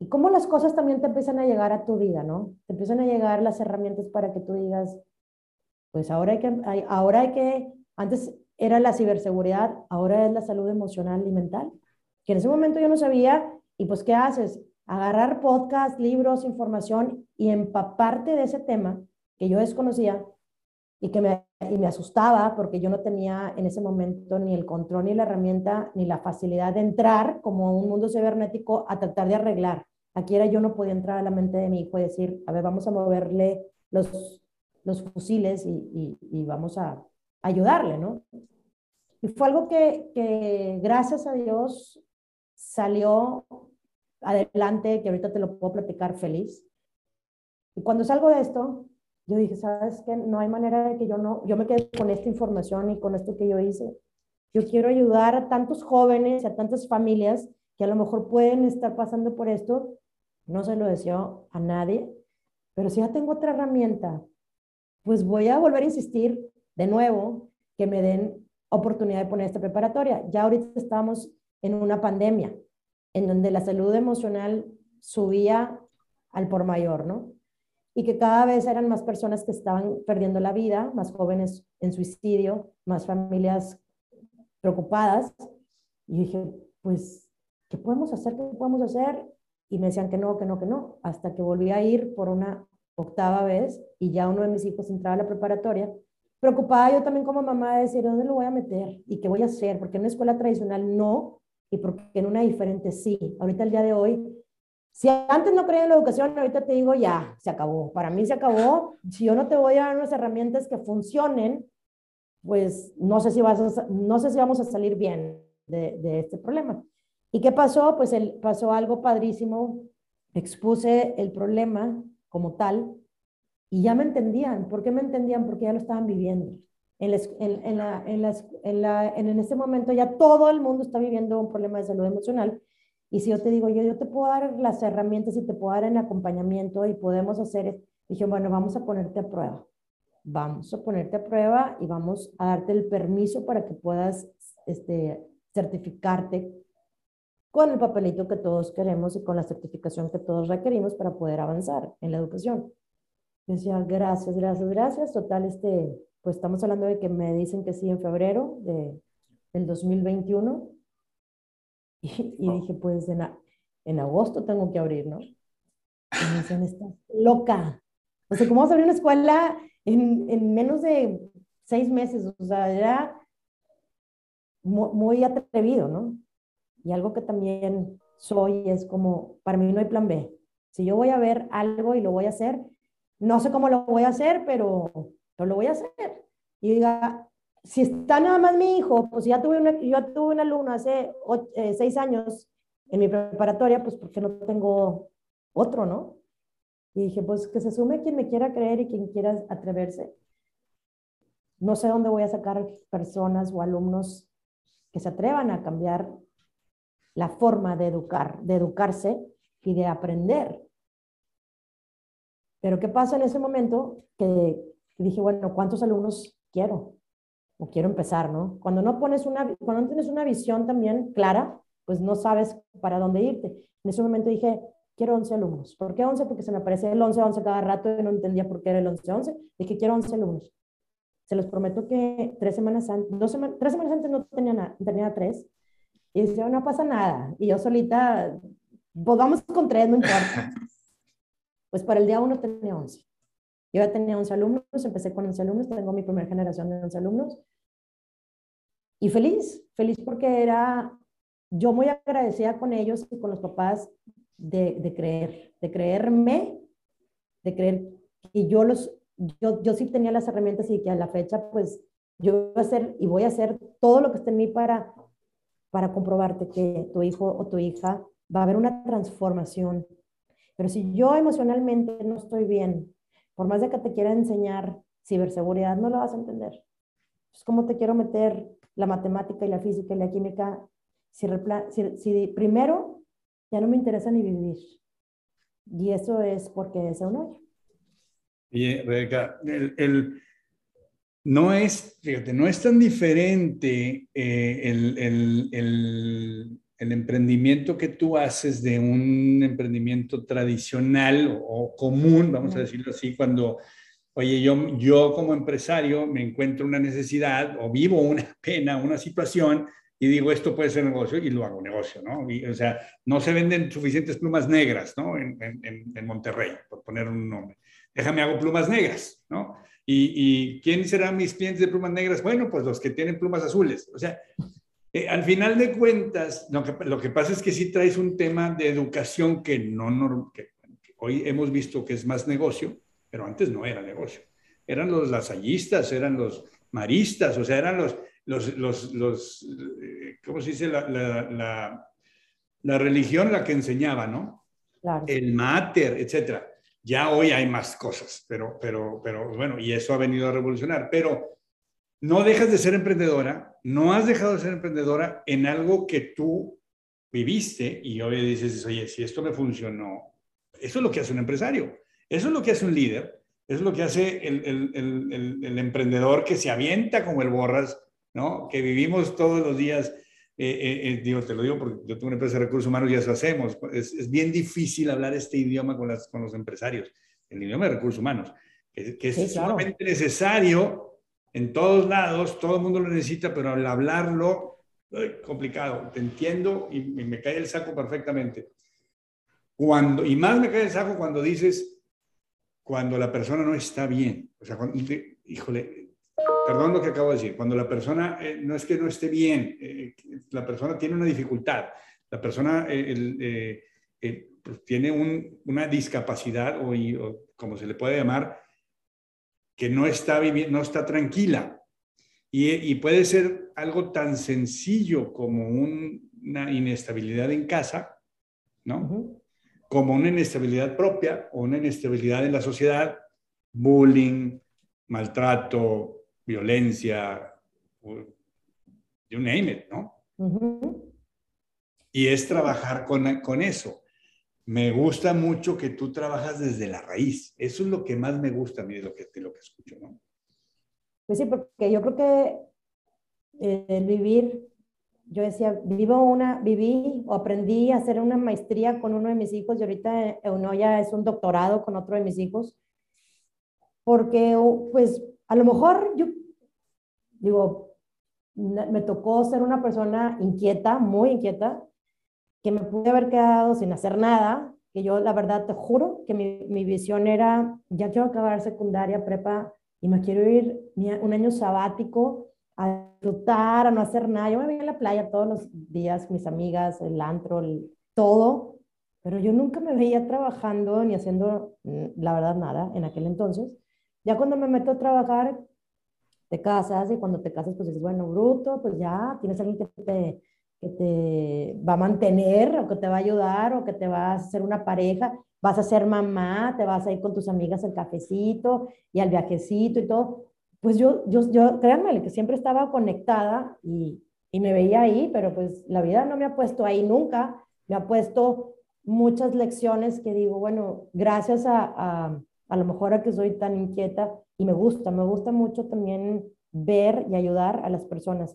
Y cómo las cosas también te empiezan a llegar a tu vida, ¿no? Te empiezan a llegar las herramientas para que tú digas, pues ahora hay que, ahora hay que, antes era la ciberseguridad, ahora es la salud emocional y mental, que en ese momento yo no sabía, y pues ¿qué haces? agarrar podcast, libros, información y empaparte de ese tema que yo desconocía y que me, y me asustaba porque yo no tenía en ese momento ni el control, ni la herramienta, ni la facilidad de entrar como un mundo cibernético a tratar de arreglar. Aquí era yo no podía entrar a la mente de mi hijo y decir, a ver, vamos a moverle los, los fusiles y, y, vamos a ayudarle, ¿no? Y fue algo que, que gracias a Dios salió adelante, que ahorita te lo puedo platicar feliz. Y cuando salgo de esto, yo dije, ¿sabes qué? No hay manera de que yo no, yo me quede con esta información y con esto que yo hice. Yo quiero ayudar a tantos jóvenes, a tantas familias que a lo mejor pueden estar pasando por esto. No se lo deseo a nadie, pero si ya tengo otra herramienta, pues voy a volver a insistir de nuevo que me den oportunidad de poner esta preparatoria. Ya ahorita estamos en una pandemia en donde la salud emocional subía al por mayor, ¿no? Y que cada vez eran más personas que estaban perdiendo la vida, más jóvenes en suicidio, más familias preocupadas. Y dije, pues, ¿qué podemos hacer? ¿Qué podemos hacer? Y me decían que no, que no, que no, hasta que volví a ir por una octava vez y ya uno de mis hijos entraba a la preparatoria. Preocupada yo también como mamá de decir, ¿dónde lo voy a meter? ¿Y qué voy a hacer? Porque en una escuela tradicional no, y porque en una diferente sí. Ahorita el día de hoy, si antes no creía en la educación, ahorita te digo ya, se acabó. Para mí se acabó. Si yo no te voy a dar unas herramientas que funcionen, pues no sé si, vas no sé si vamos a salir bien de, este problema. ¿Y qué pasó? Pues pasó algo padrísimo. Expuse el problema como tal y ya me entendían. ¿Por qué me entendían? Porque ya lo estaban viviendo. En, en, la, en, la, en, en este momento ya todo el mundo está viviendo un problema de salud emocional. Y si yo te digo, yo, yo te puedo dar las herramientas y te puedo dar el acompañamiento y podemos hacer, dije, bueno, vamos a ponerte a prueba. Vamos a ponerte a prueba y vamos a darte el permiso para que puedas este, certificarte con el papelito que todos queremos y con la certificación que todos requerimos para poder avanzar en la educación. Decía, gracias, gracias, gracias. Total, este, pues estamos hablando de que me dicen que sí en febrero de, del 2021. <laughs> Y, y dije, pues en, en, agosto tengo que abrir, ¿no? Y me dicen, estás loca. O sea, ¿cómo vas a abrir una escuela en, en menos de seis meses? O sea, era muy atrevido, ¿no? Y algo que también soy es como, para mí no hay plan B. Si yo voy a ver algo y lo voy a hacer, no sé cómo lo voy a hacer, pero, lo voy a hacer. Y diga, si está nada más mi hijo, pues ya tuve una, yo tuve un alumno hace eh, seis años en mi preparatoria, pues porque no tengo otro, ¿no? Y dije, pues que se sume quien me quiera creer y quien quiera atreverse. No sé dónde voy a sacar personas o alumnos que se atrevan a cambiar la forma de educar, de educarse y de aprender. Pero ¿qué pasa en ese momento? Que dije, bueno, ¿cuántos alumnos quiero? O quiero empezar, ¿no? Cuando no pones una, cuando no tienes una visión también clara, pues no sabes para dónde irte. En ese momento dije, quiero 11 alumnos. ¿Por qué 11? Porque se me aparecía el 11-11 cada rato y no entendía por qué era el 11-11. Dije, quiero 11 alumnos. Se los prometo que tres semanas antes, dos semanas, tres semanas antes no tenía nada, tenía tres. Y decía, no pasa nada. Y yo solita, pues vamos con tres, no importa. <laughs> Pues para el día uno tenía 11. Yo ya tenía 11 alumnos, empecé con 11 alumnos, tengo mi primera generación de 11 alumnos. Y feliz, feliz porque era, yo muy agradecida con ellos y con los papás de, de creer, de creerme, de creer que yo los, yo, yo sí tenía las herramientas y que a la fecha, pues, yo voy a hacer y voy a hacer todo lo que esté en mí para para comprobarte que tu hijo o tu hija va a haber una transformación. Pero si yo emocionalmente no estoy bien, por más de que te quiera enseñar ciberseguridad, no lo vas a entender. Es como te quiero meter la matemática y la física y la química si, si, primero ya no me interesa ni vivir. Y eso es porque es un hoyo. Y Rebeca, el no es, fíjate, no es tan diferente eh, el, emprendimiento que tú haces de un emprendimiento tradicional o, común, vamos a decirlo así, cuando, oye, yo, yo como empresario me encuentro una necesidad o vivo una <laughs> pena, una situación y digo, esto puede ser negocio y lo hago negocio, ¿no? o sea, no se venden suficientes plumas negras, ¿no? En, en Monterrey, por poner un nombre. Déjame hago plumas negras, ¿no? ¿Y, quién serán mis clientes de plumas negras? Bueno, pues los que tienen plumas azules. O sea, eh, al final de cuentas, lo que, lo que, pasa es que sí traes un tema de educación que, no, que, hoy hemos visto que es más negocio, pero antes no era negocio. Eran los lasallistas, eran los maristas, o sea, eran los, los, los, los eh, ¿cómo se dice? La, la, la, religión la que enseñaba, ¿no? El máter, etcétera. Ya hoy hay más cosas, pero, pero, pero bueno, y eso ha venido a revolucionar. Pero no dejas de ser emprendedora, no has dejado de ser emprendedora en algo que tú viviste y hoy dices, oye, si esto me funcionó, eso es lo que hace un empresario, eso es lo que hace un líder, eso es lo que hace el, el, el, el emprendedor que se avienta como el borras, ¿no? Que vivimos todos los días eh, eh, eh, digo, te lo digo porque yo tengo una empresa de recursos humanos y eso hacemos. Es, es bien difícil hablar este idioma con, las, con, los empresarios, el idioma de recursos humanos, que, es sumamente necesario en todos lados, todo el mundo lo necesita, pero al hablarlo, complicado. Te entiendo y, me cae el saco perfectamente. Cuando, y más me cae el saco cuando dices, cuando la persona no está bien. O sea, cuando, híjole, perdón lo que acabo de decir, cuando la persona eh, no es que no esté bien, eh, la persona tiene una dificultad, la persona eh, pues tiene una discapacidad o, como se le puede llamar, que no está viviendo, no está tranquila. Y, puede ser algo tan sencillo como una inestabilidad en casa, ¿no? Como una inestabilidad propia o una inestabilidad en la sociedad, bullying, maltrato, violencia, you name it, ¿no? Y es trabajar con, con eso. Me gusta mucho que tú trabajas desde la raíz. Eso es lo que más me gusta a mí de lo que, de lo que escucho, ¿no? Pues sí, porque yo creo que eh, el vivir, yo decía, vivo una, viví o aprendí a hacer una maestría con uno de mis hijos y ahorita uno ya es un doctorado con otro de mis hijos, porque pues a lo mejor yo digo, me tocó ser una persona inquieta, muy inquieta, que me pude haber quedado sin hacer nada, que yo la verdad te juro que mi, mi visión era, ya quiero acabar secundaria, prepa, y me quiero ir un año sabático a disfrutar, a no hacer nada. Yo me veía en la playa todos los días, mis amigas, el antro, todo, pero yo nunca me veía trabajando ni haciendo, mm, la verdad, nada en aquel entonces. Ya cuando me meto a trabajar, te casas y cuando te casas, pues dices, bueno, bruto, pues ya tienes alguien que te, que te va a mantener o que te va a ayudar o que te va a hacer una pareja vas a ser mamá, te vas a ir con tus amigas al cafecito y al viajecito y todo. Pues yo, yo, yo créanme, que siempre estaba conectada y, y me veía ahí, pero pues la vida no me ha puesto ahí nunca, me ha puesto muchas lecciones que digo, bueno, gracias a, a, a lo mejor a que soy tan inquieta y me gusta, me gusta mucho también ver y ayudar a las personas.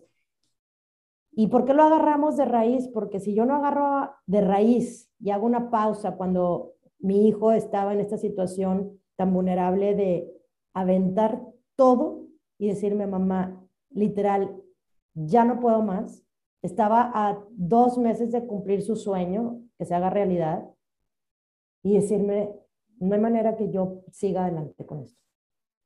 ¿Y por qué lo agarramos de raíz? Porque si yo no agarro de raíz y hago una pausa cuando mi hijo estaba en esta situación tan vulnerable de aventar todo y decirme, mamá, literal, ya no puedo más. Estaba a dos meses de cumplir su sueño, que se haga realidad, y decirme, no hay manera que yo siga adelante con esto.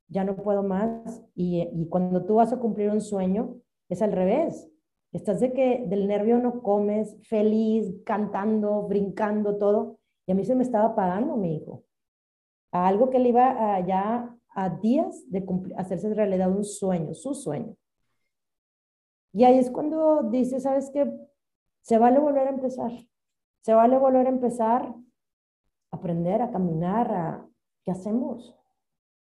Ya no puedo más. Y, y cuando tú vas a cumplir un sueño, es al revés. Estás de que del nervio no comes, feliz, cantando, brincando, todo. Y a mí se me estaba pagando mi hijo. A algo que le iba ya a días de hacerse realidad un sueño, su sueño. Y ahí es cuando dice, ¿sabes qué? Se vale volver a empezar. Se vale volver a empezar, a aprender, a caminar, a qué hacemos.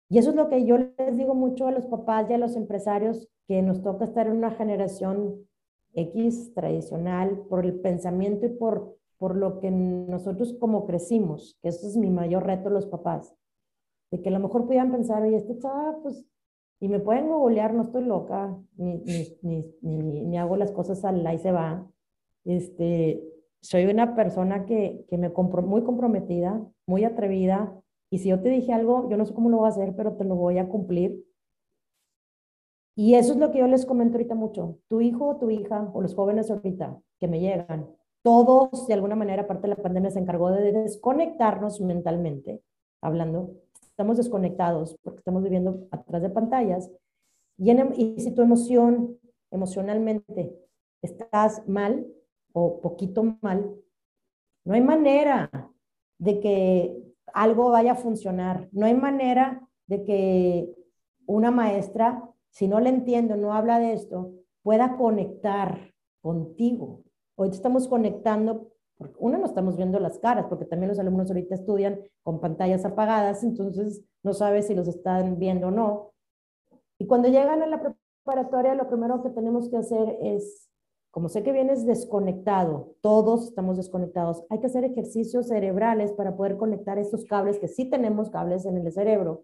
Y eso es lo que yo les digo mucho a los papás y a los empresarios que nos toca estar en una generación X tradicional por el pensamiento y por por lo que nosotros como crecimos, que eso es mi mayor reto los papás, de que a lo mejor pudieran pensar, oye, este chava, pues, y me pueden googlear, no estoy loca, ni, ni, ni, ni, hago las cosas al y se va. Este, soy una persona que, que me compro, muy comprometida, muy atrevida, y si yo te dije algo, yo no sé cómo lo voy a hacer, pero te lo voy a cumplir. Y eso es lo que yo les comento ahorita mucho. Tu hijo o tu hija, o los jóvenes ahorita que me llegan, todos, de alguna manera, aparte de la pandemia, se encargó de desconectarnos mentalmente, hablando. Estamos desconectados porque estamos viviendo atrás de pantallas. Y, y si tu emoción, emocionalmente, estás mal o poquito mal, no hay manera de que algo vaya a funcionar. No hay manera de que una maestra, si no le entiendo, no habla de esto, pueda conectar contigo. Hoy estamos conectando, porque uno no estamos viendo las caras, porque también los alumnos ahorita estudian con pantallas apagadas, entonces no sabes si los están viendo o no. Y cuando llegan a la preparatoria, lo primero que tenemos que hacer es, como sé que vienes desconectado, todos estamos desconectados, hay que hacer ejercicios cerebrales para poder conectar esos cables, que sí tenemos cables en el cerebro.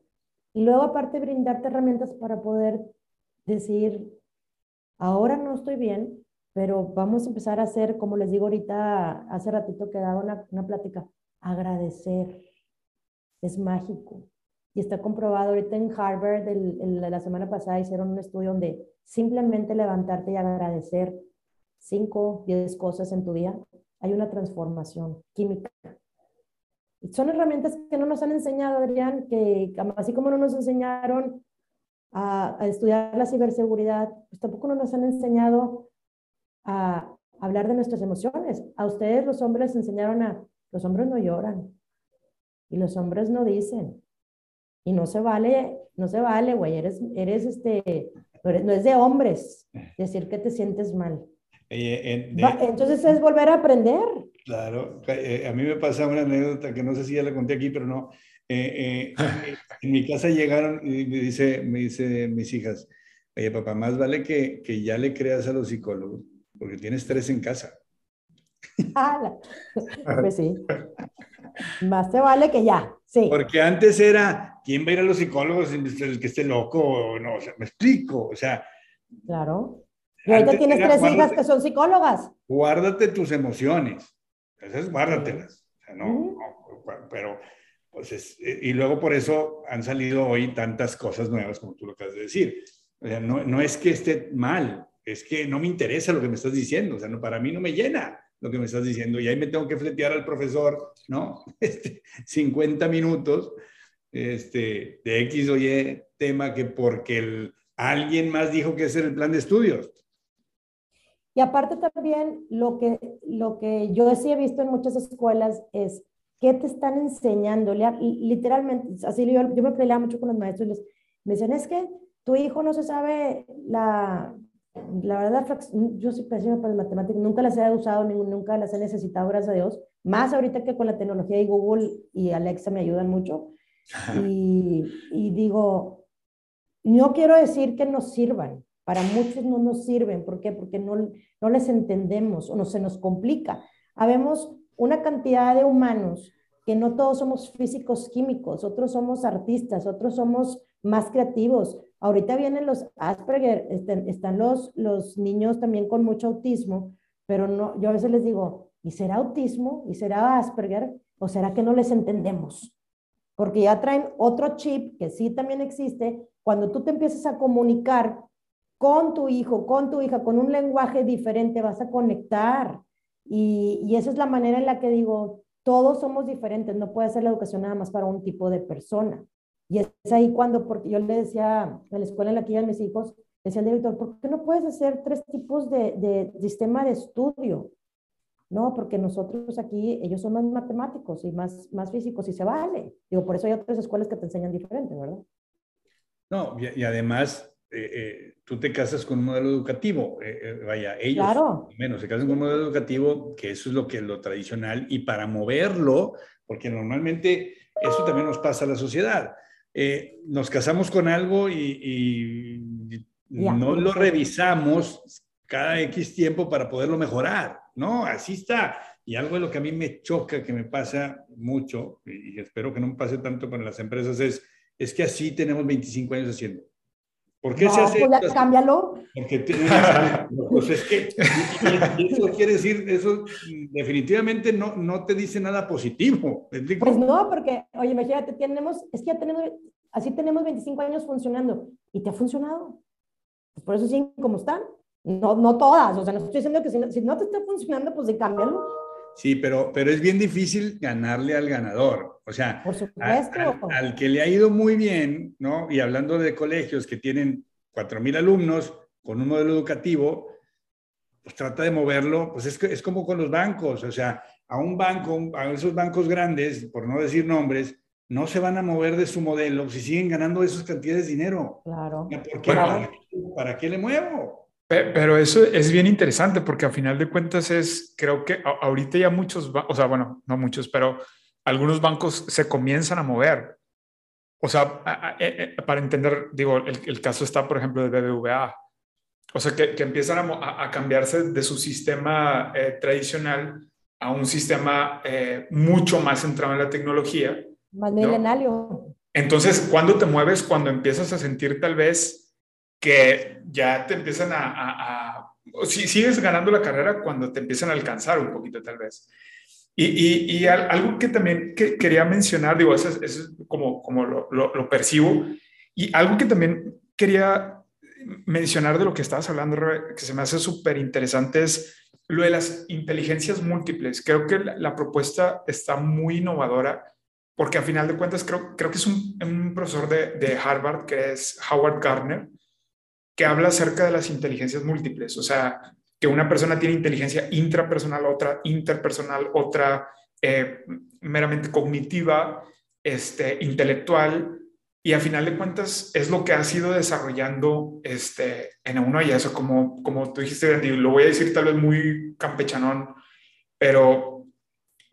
Y luego aparte brindarte herramientas para poder decir, ahora no estoy bien, pero vamos a empezar a hacer, como les digo ahorita, hace ratito que daba una, una plática, agradecer. Es mágico. Y está comprobado ahorita en Harvard, el, la semana pasada hicieron un estudio donde simplemente levantarte y agradecer cinco, diez cosas en tu día, hay una transformación química. son herramientas que no nos han enseñado, Adrián, que así como no nos enseñaron a, a estudiar la ciberseguridad, pues tampoco nos han enseñado a hablar de nuestras emociones. A ustedes los hombres enseñaron a, los hombres no lloran y los hombres no dicen. Y no se vale, no se vale, güey, eres, eres este, No es de hombres decir que te sientes mal. Entonces es volver a aprender. Claro, eh, a mí me pasa una anécdota que no sé si ya la conté aquí, pero no. Eh, eh, en mi casa llegaron y me dice, me dice mis hijas, oye papá, más vale que, que ya le creas a los psicólogos, porque tienes tres en casa. <laughs> pues sí. Más te vale que ya, sí. Porque antes era, ¿quién va a ir a los psicólogos? El que esté loco, no, o sea, me explico, o sea. Claro. Y ahorita tienes tres hijas que son psicólogas. Guárdate tus emociones. Esas guárdatelas. O sea, no, pero, pues es, y luego por eso han salido hoy tantas cosas nuevas, como tú lo acabas de decir. O sea, no, no es que esté mal, es que no me interesa lo que me estás diciendo. O sea, no, para mí no me llena lo que me estás diciendo. Y ahí me tengo que fletear al profesor, ¿no? <laughs> Este, 50 minutos este, de X o Y tema que porque el, alguien más dijo que ese era el plan de estudios. Y aparte también lo que, lo que yo sí he visto en muchas escuelas es qué te están enseñando. Literalmente, así yo, yo me peleaba mucho con los maestros y les, me decían, es que tu hijo no se sabe la, la verdad, yo soy pésima para las matemáticas, nunca las he usado, nunca las he necesitado, gracias a Dios. Más ahorita que con la tecnología de Google y Alexa me ayudan mucho. Y, y digo, no quiero decir que nos sirvan, para muchos no nos sirven. ¿Por qué? Porque no, no les entendemos o no se nos complica. Habemos una cantidad de humanos que no todos somos físicos químicos, otros somos artistas, otros somos más creativos. Ahorita vienen los Asperger, están, los, los niños también con mucho autismo, pero no, yo a veces les digo, ¿y será autismo? ¿Y será Asperger? ¿O será que no les entendemos? Porque ya traen otro chip que sí también existe. Cuando tú te empiezas a comunicar con tu hijo, con tu hija, con un lenguaje diferente, vas a conectar. Y, y, esa es la manera en la que digo, todos somos diferentes, no puede ser la educación nada más para un tipo de persona. Y es ahí cuando, porque yo le decía en la escuela en la que iban mis hijos, decía el director, ¿por qué no puedes hacer tres tipos de, de sistema de estudio? No, porque nosotros aquí, ellos son más matemáticos y más, más físicos y se vale. Digo, por eso hay otras escuelas que te enseñan diferente, ¿verdad? No, y además eh, eh, tú te casas con un modelo educativo, eh, vaya, ellos claro. menos se casan con un modelo educativo, que eso es lo que es lo tradicional, y para moverlo, porque normalmente eso también nos pasa a la sociedad, nos casamos con algo y, no lo revisamos cada X tiempo para poderlo mejorar, ¿no? Así está. Y algo de lo que a mí me choca, que me pasa mucho, y espero que no me pase tanto con las empresas, es, es que así tenemos 25 años haciendo. ¿Por qué se hace? Pues cámbialo. Porque <laughs> pues es que eso quiere decir, eso definitivamente no, no te dice nada positivo. Pues no, porque, oye, imagínate, tenemos, es que ya tenemos, así tenemos 25 años funcionando y te ha funcionado. Pues por eso siguen como están. No, no todas, o sea, no estoy diciendo que si no, si no te está funcionando, pues de cámbialo. Sí, pero, pero es bien difícil ganarle al ganador. O sea, al, que le ha ido muy bien, ¿no? Y hablando de colegios que tienen 4.000 alumnos con un modelo educativo, pues trata de moverlo, pues es, es como con los bancos, o sea, a un banco, a esos bancos grandes, por no decir nombres, no se van a mover de su modelo si siguen ganando esas cantidades de dinero. Claro. ¿Para qué le muevo? Pero eso es bien interesante porque a final de cuentas es, creo que ahorita ya muchos, o sea, bueno, no muchos, pero algunos bancos se comienzan a mover. O sea, e, e, para entender, digo, el, caso está, por ejemplo, de BBVA. O sea, que, empiezan a, cambiarse de su sistema eh, tradicional a un sistema eh, mucho más centrado en la tecnología. Más milenario. Entonces, ¿cuándo te mueves? Cuando empiezas a sentir tal vez que ya te empiezan a, a, si sigues ganando la carrera cuando te empiezan a alcanzar un poquito tal vez. Y, algo que también que quería mencionar, digo, eso es, como, como lo, percibo, y algo que también quería mencionar de lo que estabas hablando, que se me hace súper interesante, es lo de las inteligencias múltiples. Creo que la, propuesta está muy innovadora, porque a final de cuentas creo, creo que es un, un profesor de, de Harvard, que es Howard Gardner, que habla acerca de las inteligencias múltiples, o sea, que una persona tiene inteligencia intrapersonal, otra interpersonal, otra eh, meramente cognitiva, este, intelectual, y a final de cuentas es lo que ha sido desarrollando este, en uno y eso, como, como tú dijiste, lo voy a decir tal vez muy campechanón, pero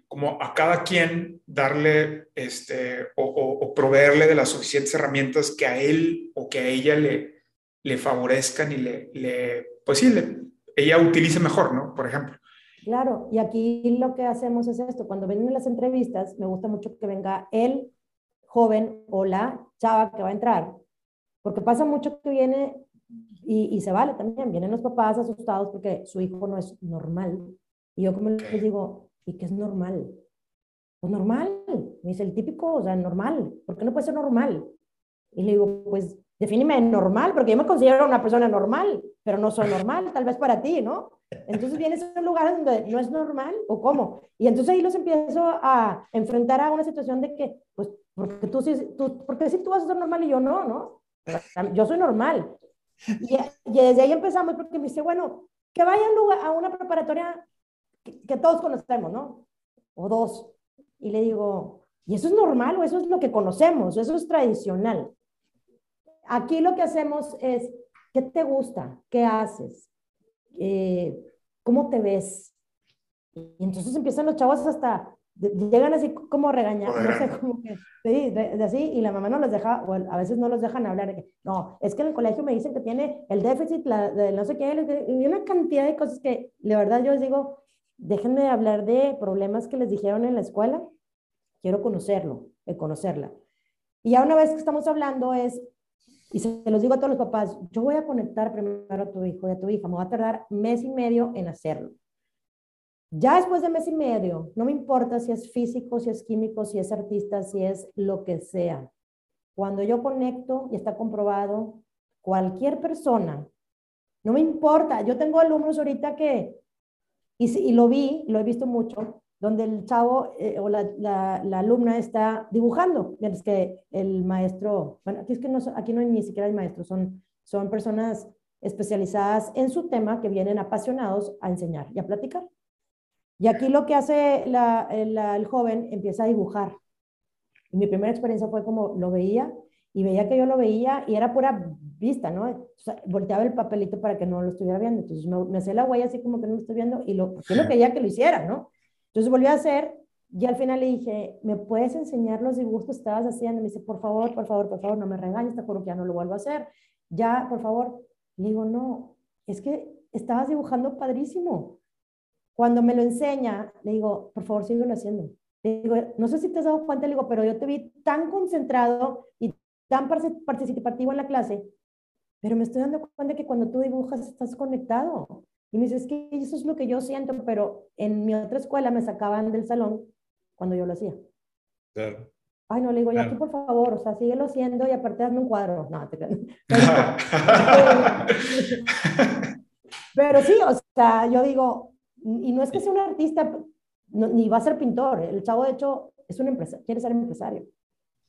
como a cada quien darle este, o, proveerle de las suficientes herramientas que a él o que a ella le, le favorezcan y le, le pues sí, le, ella utilice mejor, ¿no? Por ejemplo. Claro, y aquí lo que hacemos es esto, cuando ven las entrevistas, me gusta mucho que venga él joven o la chava que va a entrar, porque pasa mucho que viene y, y, se vale también, vienen los papás asustados porque su hijo no es normal. Y yo como les digo, ¿y qué es normal? Pues normal, me dice el típico, o sea, normal, ¿por qué no puede ser normal? Y le digo, pues defíneme normal, porque yo me considero una persona normal, pero no soy normal, tal vez para ti, ¿no? Entonces vienes a un lugar donde no es normal, ¿o cómo? Y entonces ahí los empiezo a enfrentar a una situación de que, pues, porque tú sí, tú, porque si tú vas a ser normal y yo no, ¿no? <laughs> Yo soy normal. Y, desde ahí empezamos porque me dice, bueno, que vaya a, lugar, a una preparatoria que, que, todos conocemos, ¿no? O dos. Y le digo, ¿y eso es normal o eso es lo que conocemos? Eso es tradicional. Aquí lo que hacemos es, ¿qué te gusta? ¿Qué haces? Eh, ¿Cómo te ves? Y entonces empiezan los chavos hasta, llegan así como regañar, no sé, como que, sí, de, así, y la mamá no los deja, o a veces no los dejan hablar, no, es que en el colegio me dicen que tiene el déficit, la, de no sé qué, y una cantidad de cosas que, de verdad, yo les digo, déjenme hablar de problemas que les dijeron en la escuela, quiero conocerlo, conocerla. Y ya una vez que estamos hablando es, y se los digo a todos los papás, yo voy a conectar primero a tu hijo y a tu hija, me va a tardar mes y medio en hacerlo. Ya después de mes y medio, no me importa si es físico, si es químico, si es artista, si es lo que sea. Cuando yo conecto y está comprobado, cualquier persona, no me importa, yo tengo alumnos ahorita que, y, y lo vi, lo he visto mucho, donde el chavo eh, o la, la, alumna está dibujando, mientras que el maestro, bueno, aquí es que no, aquí no hay ni siquiera hay maestros, son, son personas especializadas en su tema que vienen apasionados a enseñar y a platicar. Y aquí lo que hace la, el joven empieza a dibujar. Y mi primera experiencia fue como lo veía y veía que yo lo veía y era pura vista, ¿no? O sea, volteaba el papelito para que no lo estuviera viendo. Entonces me, me hacía la huella así como que no lo estoy viendo y lo, yo lo quería que lo hiciera, ¿no? Entonces volví a hacer y al final le dije, ¿me puedes enseñar los dibujos que estabas haciendo? me dice, por favor, por favor, por favor, no me regañes, te juro que ya no lo vuelvo a hacer. Ya, por favor. Le digo, no, es que estabas dibujando padrísimo. Cuando me lo enseña, le digo, por favor, síguelo haciendo. Le digo, no sé si te has dado cuenta, le digo, pero yo te vi tan concentrado y tan participativo en la clase, pero me estoy dando cuenta que cuando tú dibujas estás conectado. Y me dice, es que eso es lo que yo siento, pero en mi otra escuela me sacaban del salón cuando yo lo hacía. Claro. Ay, no, le digo, ya aquí por favor, o sea, síguelo haciendo y aparte hazme un cuadro. No, te <laughs> <laughs> Pero sí, o sea, yo digo, y no es que sea un artista, ni va a ser pintor, el chavo de hecho es un empresario, quiere ser empresario,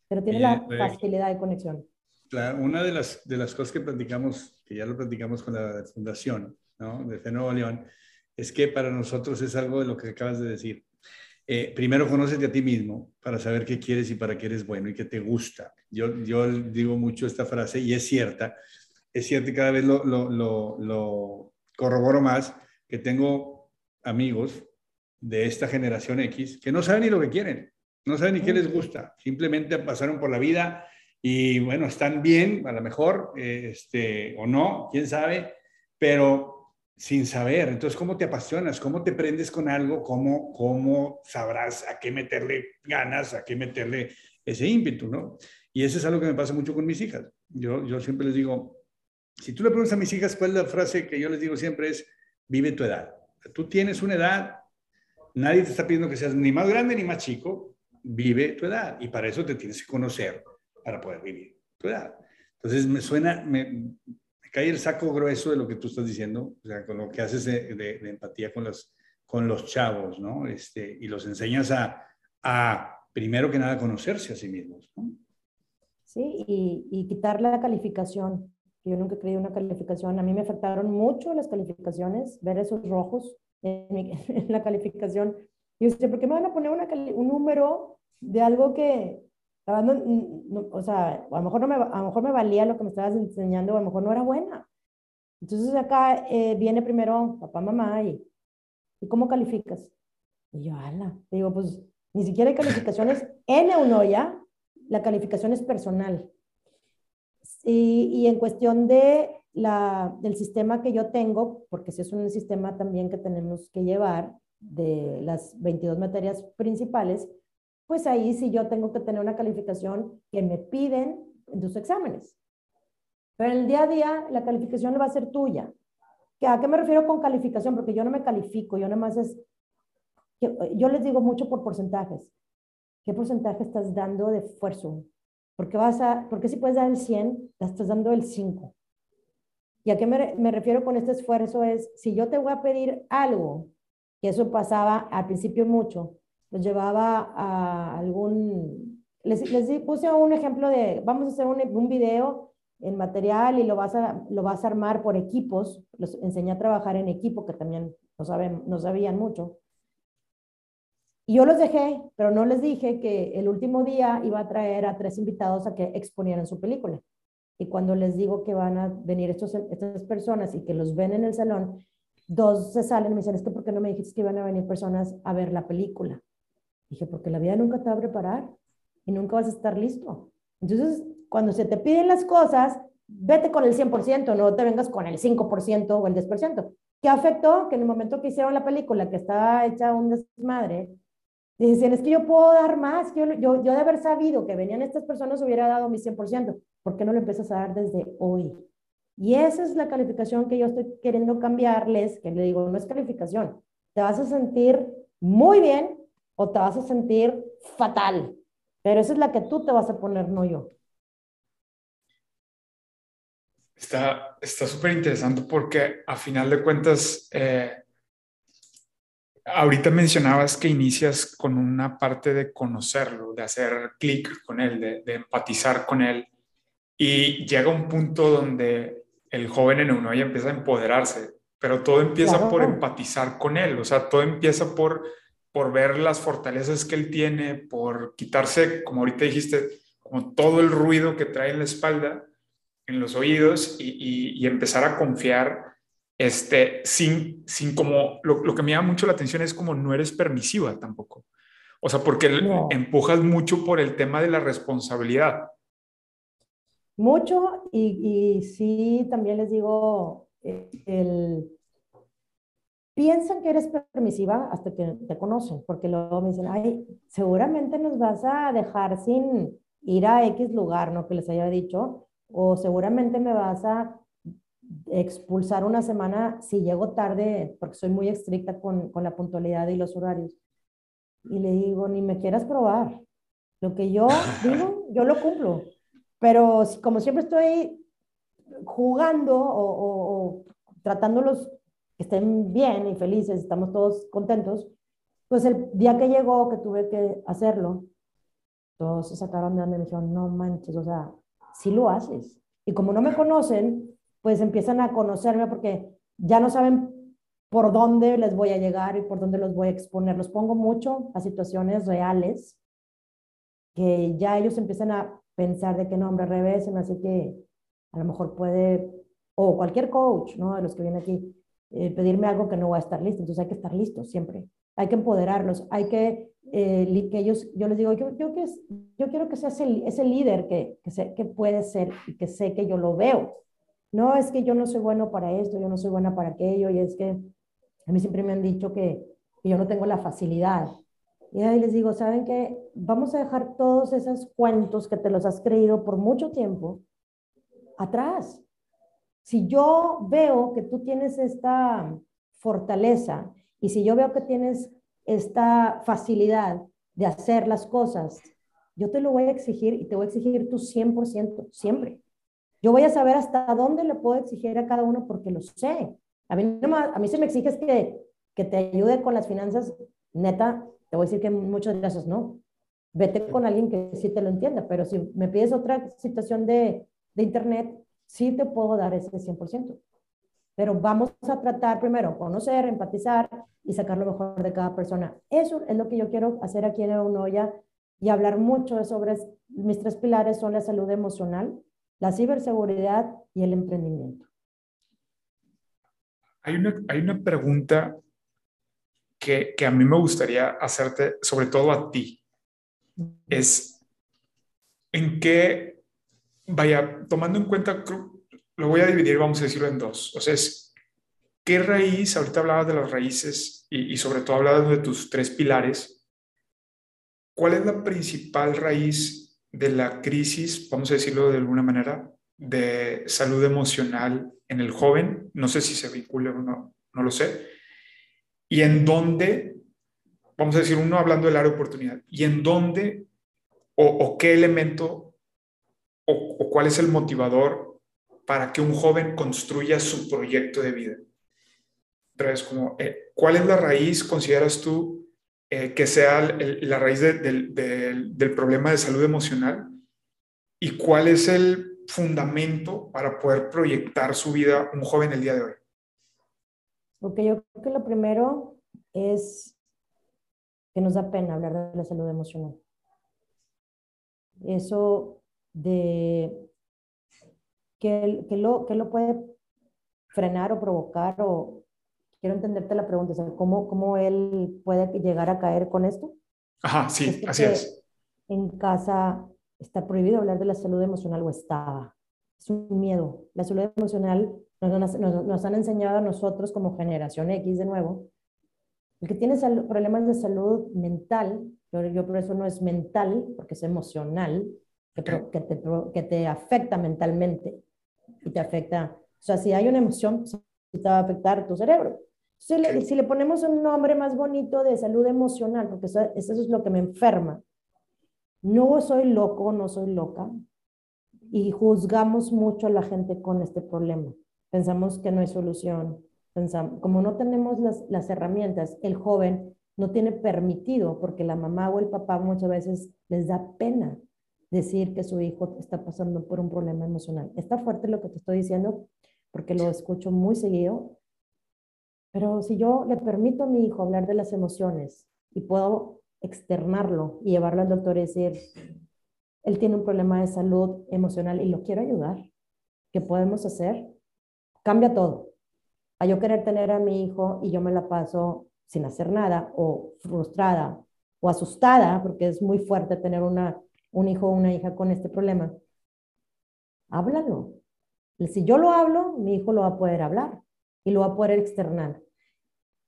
pero tiene la facilidad de conexión. Claro, una de las, de las cosas que platicamos, que ya lo platicamos con la fundación, ¿no? de Nuevo León, es que para nosotros es algo de lo que acabas de decir. Eh, primero conócete a ti mismo para saber qué quieres y para qué eres bueno y qué te gusta. Yo, yo digo mucho esta frase y es cierta, es cierta y cada vez lo, lo, lo, lo corroboro más, que tengo amigos de esta generación X que no saben ni lo que quieren, no saben ni qué les gusta, simplemente pasaron por la vida y bueno, están bien, a lo mejor, eh, este, o no, quién sabe, pero sin saber. Entonces, ¿cómo te apasionas? ¿Cómo te prendes con algo? ¿Cómo, cómo sabrás a qué meterle ganas, a qué meterle ese ímpetu, ¿no? Y eso es algo que me pasa mucho con mis hijas. Yo, yo siempre les digo, si tú le preguntas a mis hijas cuál es la frase que yo les digo siempre es, vive tu edad. Tú tienes una edad, nadie te está pidiendo que seas ni más grande ni más chico, vive tu edad. Y para eso te tienes que conocer para poder vivir tu edad. Entonces, me suena, me, cae el saco grueso de lo que tú estás diciendo, o sea, con lo que haces de, empatía con los, con los chavos, ¿no? Este, y los enseñas a, a, primero que nada, conocerse a sí mismos, ¿no? Sí, y, y quitar la calificación. Yo nunca creí una calificación. A mí me afectaron mucho las calificaciones, ver esos rojos en, <laughs> la calificación. Y yo decía, ¿por qué me van a poner una, un número de algo que o sea, a lo, mejor no me, a lo mejor me valía lo que me estabas enseñando, a lo mejor no era buena. Entonces acá eh, viene primero papá, mamá y, ¿y cómo calificas? Y yo, ala, digo, pues ni siquiera hay calificaciones en Eunoya, la calificación es personal. Y, y, en cuestión de la, del sistema que yo tengo, porque si es un sistema también que tenemos que llevar de las 22 materias principales, pues ahí sí yo tengo que tener una calificación que me piden en tus exámenes. Pero en el día a día la calificación va a ser tuya. ¿A qué me refiero con calificación? Porque yo no me califico, yo nada más es, yo les digo mucho por porcentajes. ¿Qué porcentaje estás dando de esfuerzo? Porque, vas a, porque si puedes dar el 100, la estás dando el 5. ¿Y a qué me, me refiero con este esfuerzo? Es, si yo te voy a pedir algo, que eso pasaba al principio mucho, los llevaba a algún, les, les puse un ejemplo de, vamos a hacer un, un video en material y lo vas, a, lo vas a armar por equipos, los enseñé a trabajar en equipo, que también no, saben, no sabían mucho. Y yo los dejé, pero no les dije que el último día iba a traer a tres invitados a que exponieran su película. Y cuando les digo que van a venir estos, estas personas y que los ven en el salón, dos se salen y me dicen, es que ¿por qué no me dijiste que iban a venir personas a ver la película? Dije, porque la vida nunca te va a preparar y nunca vas a estar listo. Entonces, cuando se te piden las cosas, vete con el 100%, no te vengas con el 5% o el 10%. ¿Qué afectó? Que en el momento que hicieron la película, que estaba hecha un desmadre, Dicen, es que yo puedo dar más, yo, yo, yo de haber sabido que venían estas personas hubiera dado mi 100%. ¿Por qué no lo empiezas a dar desde hoy? Y esa es la calificación que yo estoy queriendo cambiarles, que le digo, no es calificación. Te vas a sentir muy bien o te vas a sentir fatal. Pero esa es la que tú te vas a poner, no yo. Está súper interesante porque a final de cuentas, eh, Ahorita mencionabas que inicias con una parte de conocerlo, de hacer clic con él, de, empatizar con él. Y llega un punto donde el joven en uno ya empieza a empoderarse, pero todo empieza por empatizar con él, o sea, todo empieza por, por ver las fortalezas que él tiene, por quitarse, como ahorita dijiste, como todo el ruido que trae en la espalda, en los oídos y, y empezar a confiar este, sin, sin como, lo, lo, que me llama mucho la atención es como no eres permisiva tampoco. O sea, porque empujas mucho por el tema de la responsabilidad. Mucho, y, y sí, también les digo, eh, el, piensan que eres permisiva hasta que te conocen, porque luego me dicen, ay, seguramente nos vas a dejar sin ir a X lugar, ¿no? Que les haya dicho, o seguramente me vas a expulsar una semana si llego tarde, porque soy muy estricta con, con la puntualidad y los horarios. Y le digo, ni me quieras probar. Lo que yo <laughs> digo, yo lo cumplo. Pero como siempre estoy jugando o, o, tratándolos que estén bien y felices, estamos todos contentos, pues el día que llegó, que tuve que hacerlo, todos se sacaron de donde me dijeron, no manches, o sea, sí lo haces. Y como no me conocen, pues empiezan a conocerme porque ya no saben por dónde les voy a llegar y por dónde los voy a exponer. Los pongo mucho a situaciones reales que ya ellos empiezan a pensar de que no, hombre, revés, así que a lo mejor puede, o cualquier coach, ¿no? De los que vienen aquí, eh, pedirme algo que no voy a estar listo. Entonces hay que estar listos siempre. Hay que empoderarlos, hay que, eh, que ellos, yo les digo, yo, yo, yo quiero que seas ese líder que, que, sé, que puede ser y que sé que yo lo veo no, es que yo no soy bueno para esto, yo no soy buena para aquello, y es que a mí siempre me han dicho que, yo no tengo la facilidad. Y ahí les digo, ¿saben qué? Vamos a dejar todos esos cuentos que te los has creído por mucho tiempo atrás. Si yo veo que tú tienes esta fortaleza y si yo veo que tienes esta facilidad de hacer las cosas, yo te lo voy a exigir y te voy a exigir tu 100% siempre. Yo voy a saber hasta dónde le puedo exigir a cada uno porque lo sé. A mí, no, a mí se me exige que, que te ayude con las finanzas, neta, te voy a decir que muchas veces no. Vete con alguien que sí te lo entienda, pero si me pides otra situación de, de internet, sí te puedo dar ese 100%. Pero vamos a tratar primero, conocer, empatizar y sacar lo mejor de cada persona. Eso es lo que yo quiero hacer aquí en Unoya y hablar mucho sobre mis tres pilares son la salud emocional, la ciberseguridad y el emprendimiento. Hay una, hay una pregunta que, que a mí me gustaría hacerte, sobre todo a ti. Es, ¿en qué, vaya, tomando en cuenta, lo voy a dividir, vamos a decirlo en dos. O sea, ¿qué raíz, ahorita hablabas de las raíces y, y sobre todo hablabas de tus tres pilares, ¿cuál es la principal raíz de la crisis, vamos a decirlo de alguna manera, de salud emocional en el joven? No sé si se vincula o no, no lo sé. Y en dónde, vamos a decir, uno hablando del área de oportunidad, y en dónde o, qué elemento cuál es el motivador para que un joven construya su proyecto de vida. Entonces, como, eh, ¿cuál es la raíz, consideras tú, eh, que sea la raíz del problema de salud emocional? ¿Y cuál es el fundamento para poder proyectar su vida un joven el día de hoy? Ok, yo creo que lo primero es que nos da pena hablar de la salud emocional. Eso de que, que, lo, que lo puede frenar o provocar o quiero entenderte la pregunta, ¿cómo, ¿cómo él puede llegar a caer con esto? Ajá, sí, así es. En casa está prohibido hablar de la salud emocional o estaba. Es un miedo. La salud emocional nos, han enseñado a nosotros como generación X de nuevo, el que tiene problemas de salud mental, yo, por eso no es mental, porque es emocional, que, que, te, que te afecta mentalmente y te afecta, o sea, si hay una emoción, te va a afectar tu cerebro. Si le, si le ponemos un nombre más bonito de salud emocional, porque eso, eso es lo que me enferma, no soy loco, no soy loca, y juzgamos mucho a la gente con este problema. Pensamos que no hay solución. Pensamos, como no tenemos las, las herramientas, el joven no tiene permitido, porque la mamá o el papá muchas veces les da pena decir que su hijo está pasando por un problema emocional. Está fuerte lo que te estoy diciendo, porque lo escucho muy seguido, pero si yo le permito a mi hijo hablar de las emociones y puedo externarlo y llevarlo al doctor y decir, él tiene un problema de salud emocional y lo quiero ayudar, ¿qué podemos hacer? Cambia todo. A yo querer tener a mi hijo y yo me la paso sin hacer nada o frustrada o asustada, porque es muy fuerte tener una, un hijo o una hija con este problema. Háblalo. Si yo lo hablo, mi hijo lo va a poder hablar y lo va a poder externar.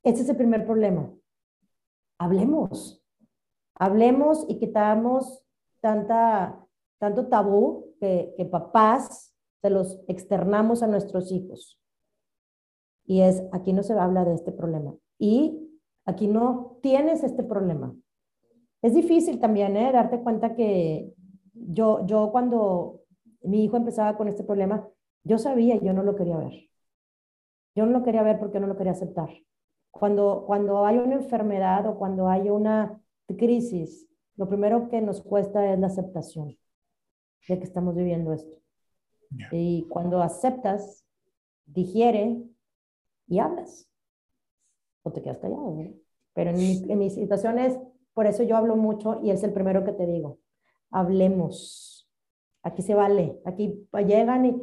Ese es el primer problema. Hablemos. Hablemos y quitamos tanta, tanto tabú que, que papás se los externamos a nuestros hijos. Y es, aquí no se habla de este problema. Y aquí no tienes este problema. Es difícil también, ¿eh? Darte cuenta que yo, yo cuando mi hijo empezaba con este problema, yo sabía y yo no lo quería ver. Yo no lo quería ver porque no lo quería aceptar. Cuando, cuando hay una enfermedad o cuando hay una crisis, lo primero que nos cuesta es la aceptación de que estamos viviendo esto. Y cuando aceptas, digiere y hablas. O te quedas callado. Pero en mi, en mi situación es, por eso yo hablo mucho y es el primero que te digo. Hablemos. Aquí se vale. Aquí llegan y,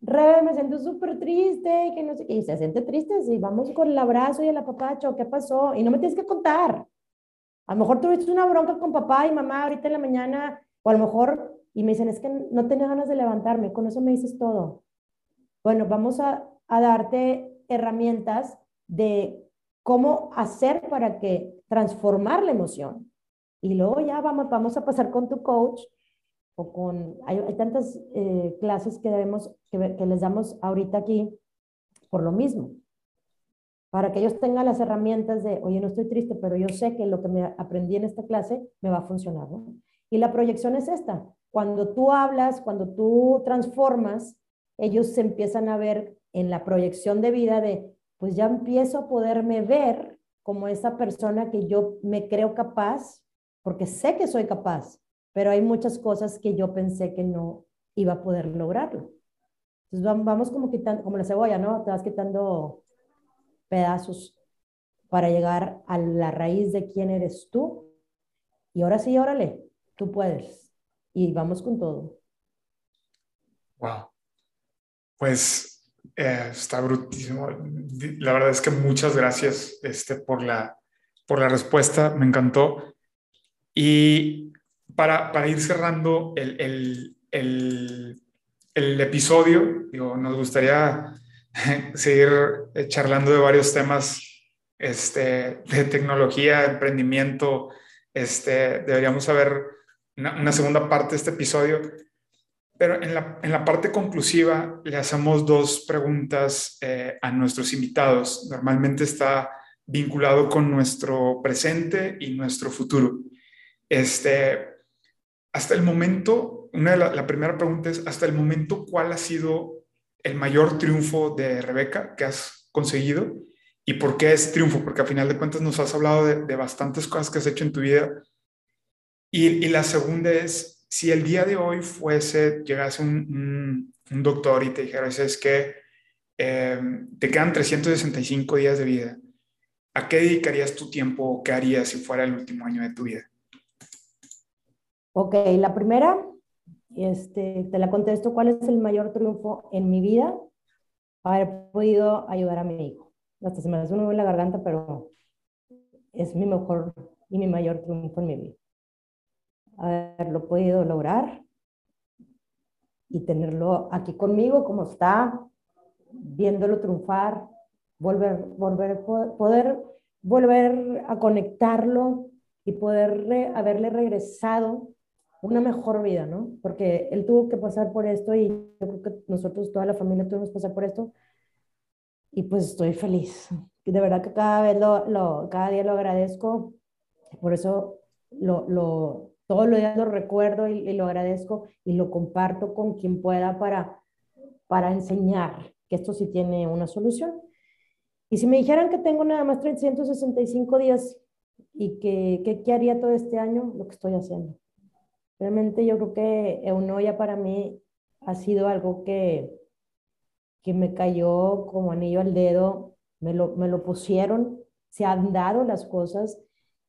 Rebe, me siento súper triste, que no sé. Y se siente triste, y vamos con el abrazo y el apapacho, ¿qué pasó? Y no me tienes que contar. A lo mejor tuviste una bronca con papá y mamá ahorita en la mañana, o a lo mejor, y me dicen, es que no tenía ganas de levantarme, con eso me dices todo. Bueno, vamos a, a darte herramientas de cómo hacer para que transformar la emoción. Y luego ya vamos, vamos a pasar con tu coach o con, hay, tantas eh, clases que, debemos, que, les damos ahorita aquí por lo mismo para que ellos tengan las herramientas de, oye, no estoy triste, pero yo sé que lo que me aprendí en esta clase me va a funcionar. Y la proyección es esta. Cuando tú hablas, cuando tú transformas, ellos se empiezan a ver en la proyección de vida de, pues ya empiezo a poderme ver como esa persona que yo me creo capaz, porque sé que soy capaz, pero hay muchas cosas que yo pensé que no iba a poder lograrlo. Entonces vamos como quitando, como la cebolla, ¿no? Te vas quitando pedazos para llegar a la raíz de quién eres tú. Y ahora sí, órale, tú puedes. Y vamos con todo. Wow. Pues eh, está brutísimo. La verdad es que muchas gracias este, por, la, por la respuesta, me encantó. Y para, para ir cerrando el, el, el, el episodio, digo, nos gustaría <laughs> seguir charlando de varios temas este, de tecnología, emprendimiento. Este, deberíamos haber una, segunda parte de este episodio. Pero en la, en la parte conclusiva le hacemos dos preguntas eh, a nuestros invitados. Normalmente está vinculado con nuestro presente y nuestro futuro. Este, hasta el momento, una de la, la primera pregunta es, hasta el momento, ¿cuál ha sido el mayor triunfo de Rebeca que has conseguido? ¿Y por qué es triunfo? Porque a final de cuentas nos has hablado de, bastantes cosas que has hecho en tu vida. Y, la segunda es, si el día de hoy fuese, llegase un, un, doctor y te dijera, es que eh, te quedan 365 días de vida, ¿a qué dedicarías tu tiempo o qué harías si fuera el último año de tu vida? Ok, la primera, este, te la contesto, ¿cuál es el mayor triunfo en mi vida? Haber podido ayudar a mi hijo hasta se me hace un en la garganta, pero es mi mejor y mi mayor triunfo en mi vida. Haberlo podido lograr y tenerlo aquí conmigo como está, viéndolo triunfar, volver, volver, poder volver a conectarlo y poder haberle regresado una mejor vida, ¿no? Porque él tuvo que pasar por esto y yo creo que nosotros, toda la familia, tuvimos que pasar por esto y pues estoy feliz. De verdad que cada vez lo, lo cada día lo agradezco, por eso lo, lo, todos los días lo recuerdo y, lo agradezco y lo comparto con quien pueda para, para enseñar que esto sí tiene una solución. Y si me dijeran que tengo nada más 365 días y que, qué haría todo este año, lo que estoy haciendo. Realmente yo creo que Eunoya para mí ha sido algo que, que me cayó como anillo al dedo, me lo, me lo pusieron, se han dado las cosas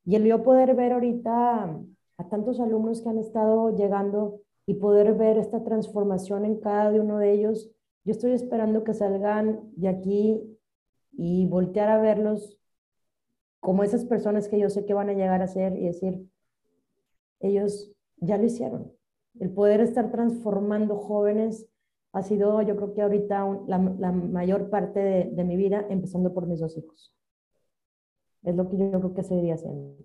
y el yo poder ver ahorita a tantos alumnos que han estado llegando y poder ver esta transformación en cada uno de ellos, yo estoy esperando que salgan de aquí y voltear a verlos como esas personas que yo sé que van a llegar a ser y decir, ellos ya lo hicieron. El poder estar transformando jóvenes ha sido, yo creo que ahorita la, mayor parte de, mi vida, empezando por mis dos hijos. Es lo que yo creo que seguiría haciendo.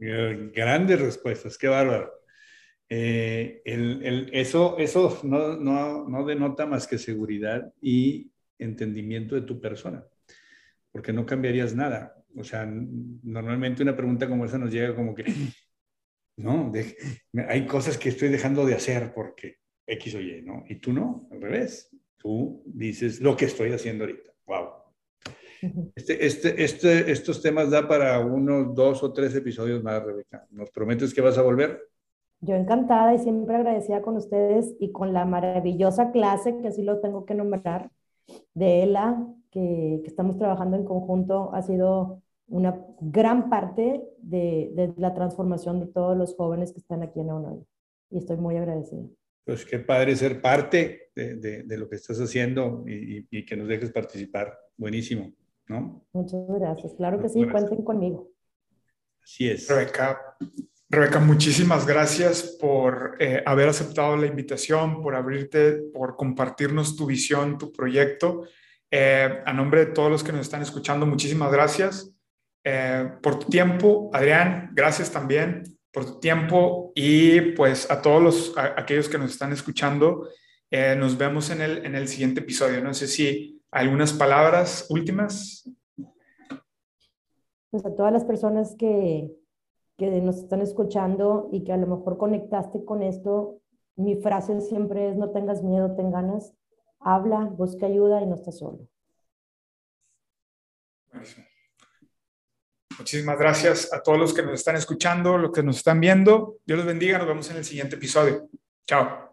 Eh, grandes respuestas, qué bárbaro. Eh, eso eso no, no, no denota más que seguridad y entendimiento de tu persona, porque no cambiarías nada. O sea, normalmente una pregunta como esa nos llega como que, <clears throat> no, hay cosas que estoy dejando de hacer porque X o Y, ¿no? Y tú no, al revés. Tú dices lo que estoy haciendo ahorita. ¡Wow! Este, este, este, estos temas da para unos dos o tres episodios más, Rebeca. ¿Nos prometes que vas a volver? Yo encantada y siempre agradecida con ustedes y con la maravillosa clase, que así lo tengo que nombrar, de ELA, que, que estamos trabajando en conjunto. Ha sido una gran parte de, de, la transformación de todos los jóvenes que están aquí en la Y estoy muy agradecida pues qué padre ser parte de, de, lo que estás haciendo y, y, que nos dejes participar. Buenísimo, ¿no? Muchas gracias. Claro que sí, cuenten conmigo. Así es. Rebeca, Rebeca muchísimas gracias por eh, haber aceptado la invitación, por abrirte, por compartirnos tu visión, tu proyecto. Eh, a nombre de todos los que nos están escuchando, muchísimas gracias eh, por tu tiempo. Adrián, gracias también por tu tiempo y pues a todos los, aquellos que nos están escuchando, eh, nos vemos en el, en el siguiente episodio. No sé si algunas palabras últimas. Pues a todas las personas que, que nos están escuchando y que a lo mejor conectaste con esto, mi frase siempre es no tengas miedo, ten ganas, habla, busca ayuda y no estás solo. Muchísimas gracias a todos los que nos están escuchando, los que nos están viendo. Dios los bendiga. Nos vemos en el siguiente episodio. Chao.